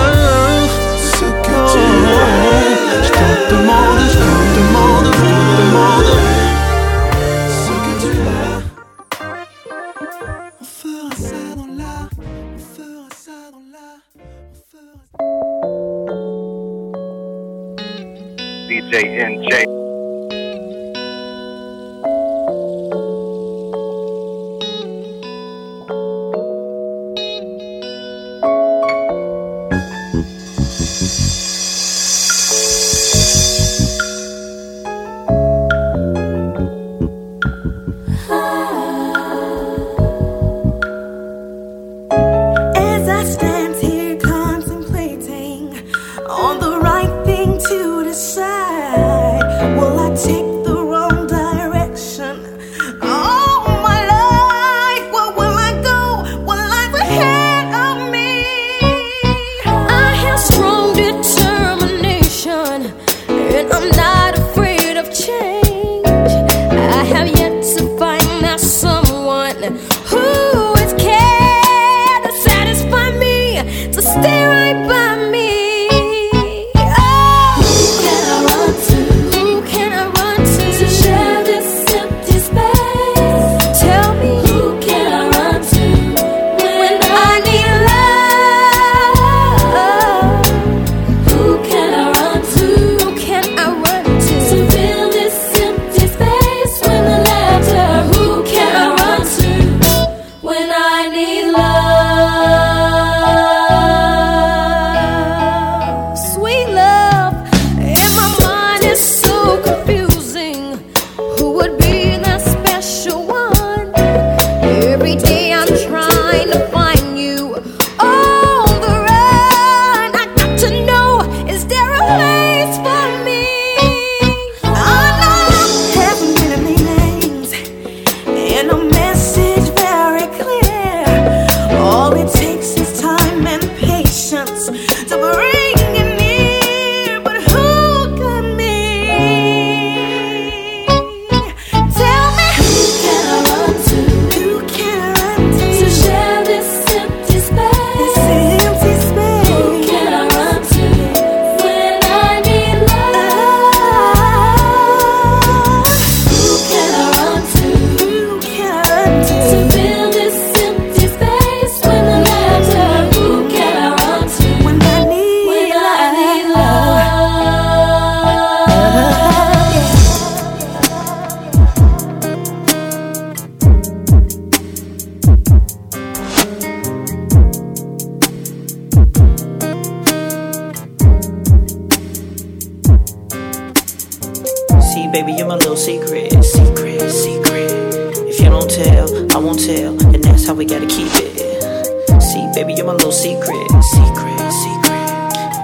Baby, you're my little secret. Secret, secret.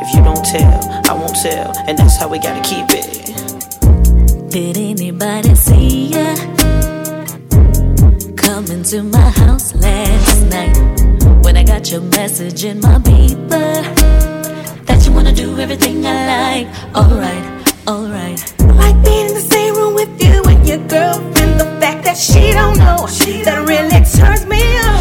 If you don't tell, I won't tell. And that's how we gotta keep it. Did anybody see ya? Coming to my house last night. When I got your message in my paper. That you wanna do everything I like. Alright, alright. Like being in the same room with you and your girlfriend. The fact that she don't know she that really turns me on.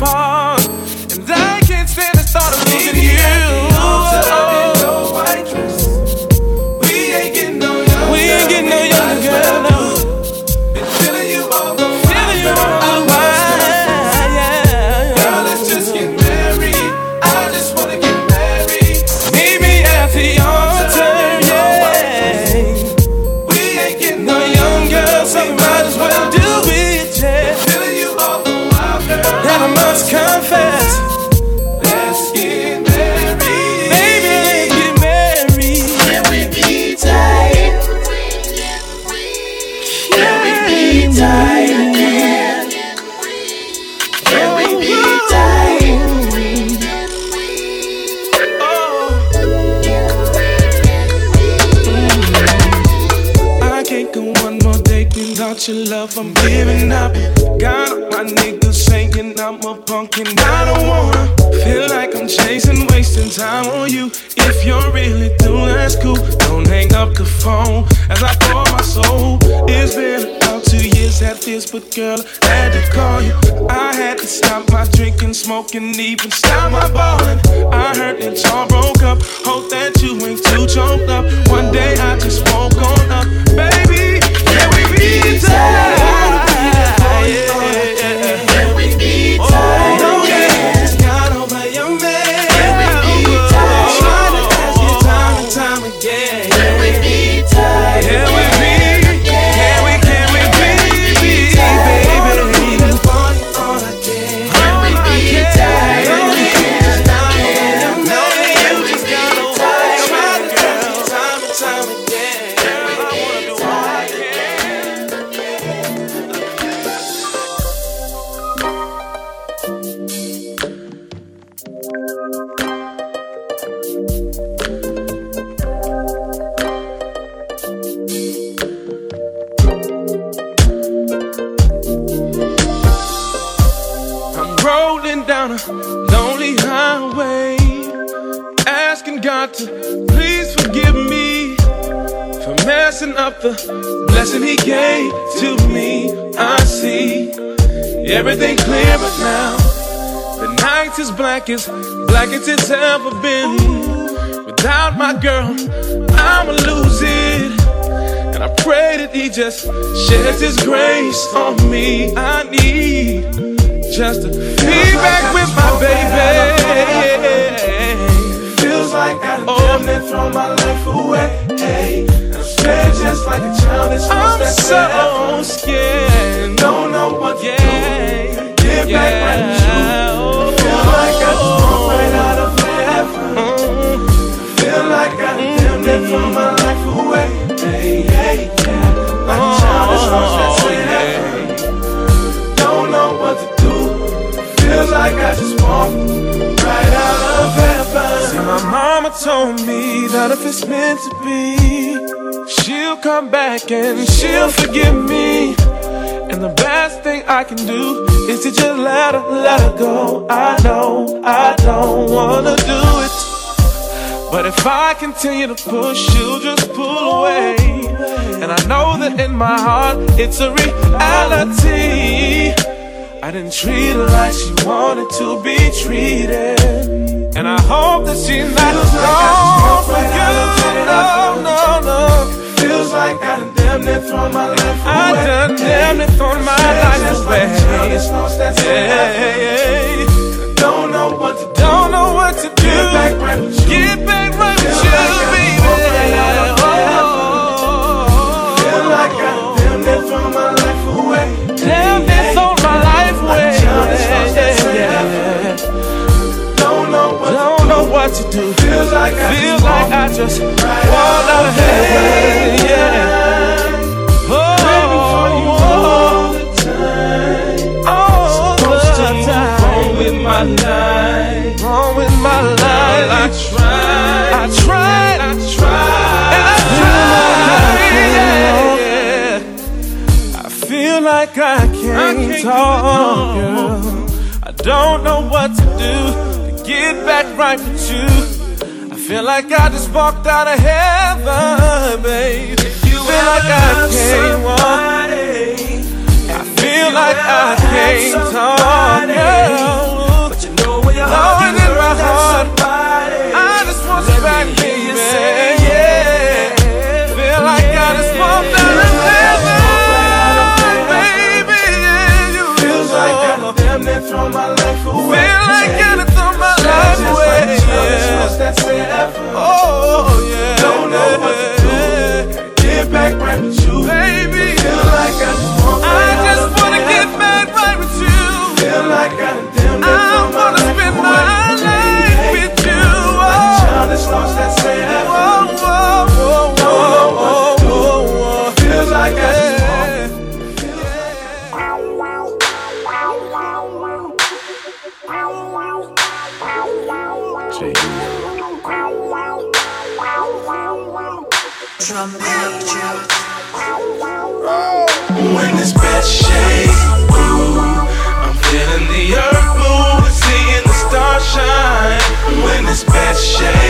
Just time on you. If you're really through, that's cool. Don't hang up the phone as I pour my soul. It's been about two years at this, but girl, I had to call you. I had to stop my drinking, smoking, even stop my ballin'. I heard that y'all broke up. Hope that you ain't too choked up. One day I just woke on up, baby. Can we be tight? Everything clear, but now the night is black as black as it's ever been. Without my girl, I'ma lose it. And I pray that he just sheds his grace on me. I need just to be back with my baby. Feels like I done oh. damn near thrown my life away. Scared just like a child that's I'm so scared. Don't know what to do. Get back right with you. Feel like I just walked right out of heaven. Feel like I done damn near thrown my life away. Hey, hey, yeah. Like a child that's lost that's oh, in heaven. Don't know what to do. Feels like I just walked right out of heaven. See, my mama told me that if it's meant to be, she'll come back and she'll forgive me. And the best thing I can do is to just let her, let her go. I know I don't wanna do it. But if I continue to push, she'll just pull away. And I know that in my heart, it's a reality. I didn't treat her like she wanted to be treated. And I hope that she's not gone I done damn near thrown my life away. Yeah, Don't know what to do. Don't know what to do. Get back right with you. Get back right with you, baby. Oh, Feel like I damn near thrown my life away. Damn near thrown my life away. Don't know what Don't know what to do. Feels like I Feels like I just walked out of heaven. Yeah. Life. Wrong with my life. I tried. I tried. I tried. And I tried. I feel like I can't, talk, girl. I don't know what to do to get back right with you. I feel like I just walked out of heaven, babe. feel like I can't walk. I feel like I can't talk, girl. You where in my heart. I just want you back, baby. Yeah. Feel like I just walked out of heaven, baby. Yeah, you Feels like I done damn near thrown my life away. Feel like I done thrown my life just away. Yeah. Oh, yeah. Don't know what to do. Get back right with you, baby. Feel like I just want I just wanna get back right with you. Feel like I Lost that say. Feels like I. When this bed shakes, ooh, I'm feeling the earth move, seeing the stars shine. When this bed shakes,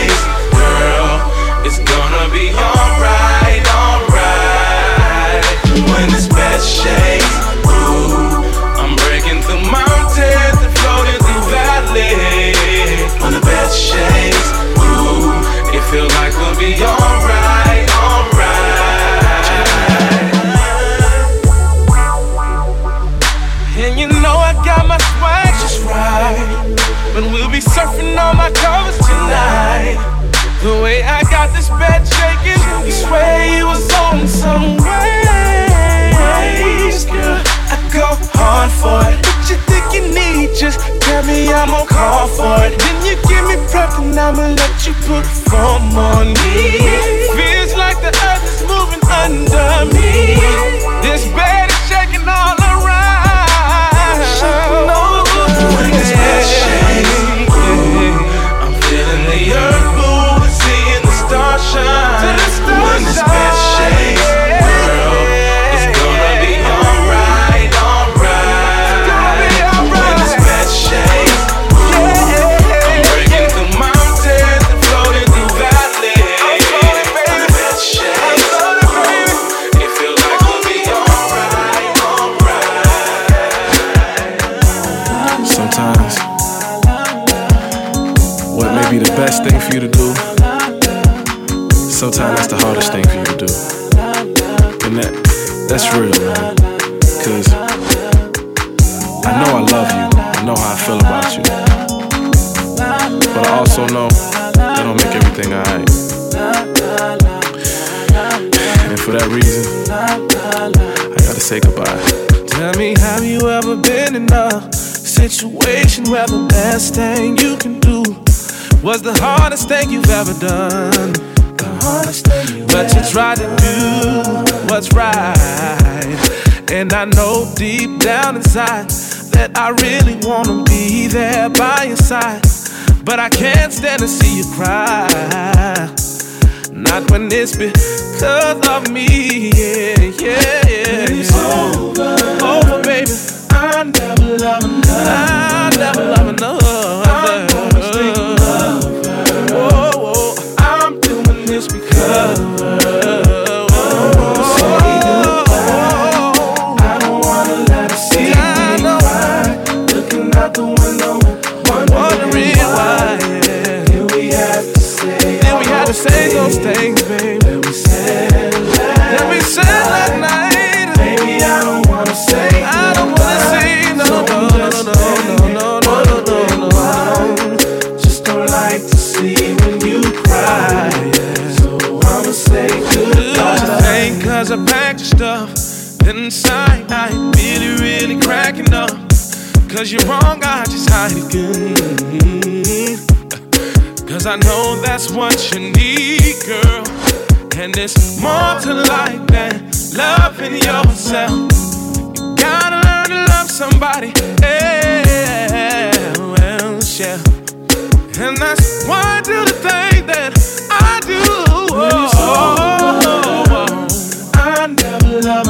I'm on call for it. Then you give me prep and I'ma let you put form on me. Feels like the earth is moving under me. Cause I know I love you, I know how I feel about you. But I also know that don't make everything alright. And for that reason, I gotta say goodbye. Tell me, have you ever been in a situation where the best thing you can do was the hardest thing you've ever done? The hardest thing you but you tried to do what's right. And I know deep down inside that I really wanna be there by your side. But I can't stand to see you cry. Not when it's because of me. Yeah, yeah, yeah. It's over. Over, baby. I never love another. I never love another. I'm always thinking of her. Whoa, whoa. I'm doing this because say those things, baby. That we said last That we said last night. Baby, I don't wanna say I don't wanna say no, no, no, no, no, no, no, no, no, no. Just don't like to see when you cry. So I'ma say goodbye. Ain't cause I packed your stuff. Inside, I ain't really, really cracking up. Cause you're wrong, I just hide it good. Cause I know that's what you need, girl. And it's more to life than loving yourself. You gotta learn to love somebody else, yeah. And that's why I do the thing that I do. Oh, I never love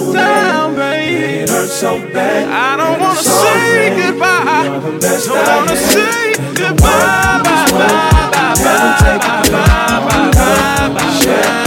so down, baby. It hurts so bad. I don't wanna say goodbye. Don't wanna say goodbye. Bye bye bye bye bye bye bye bye bye.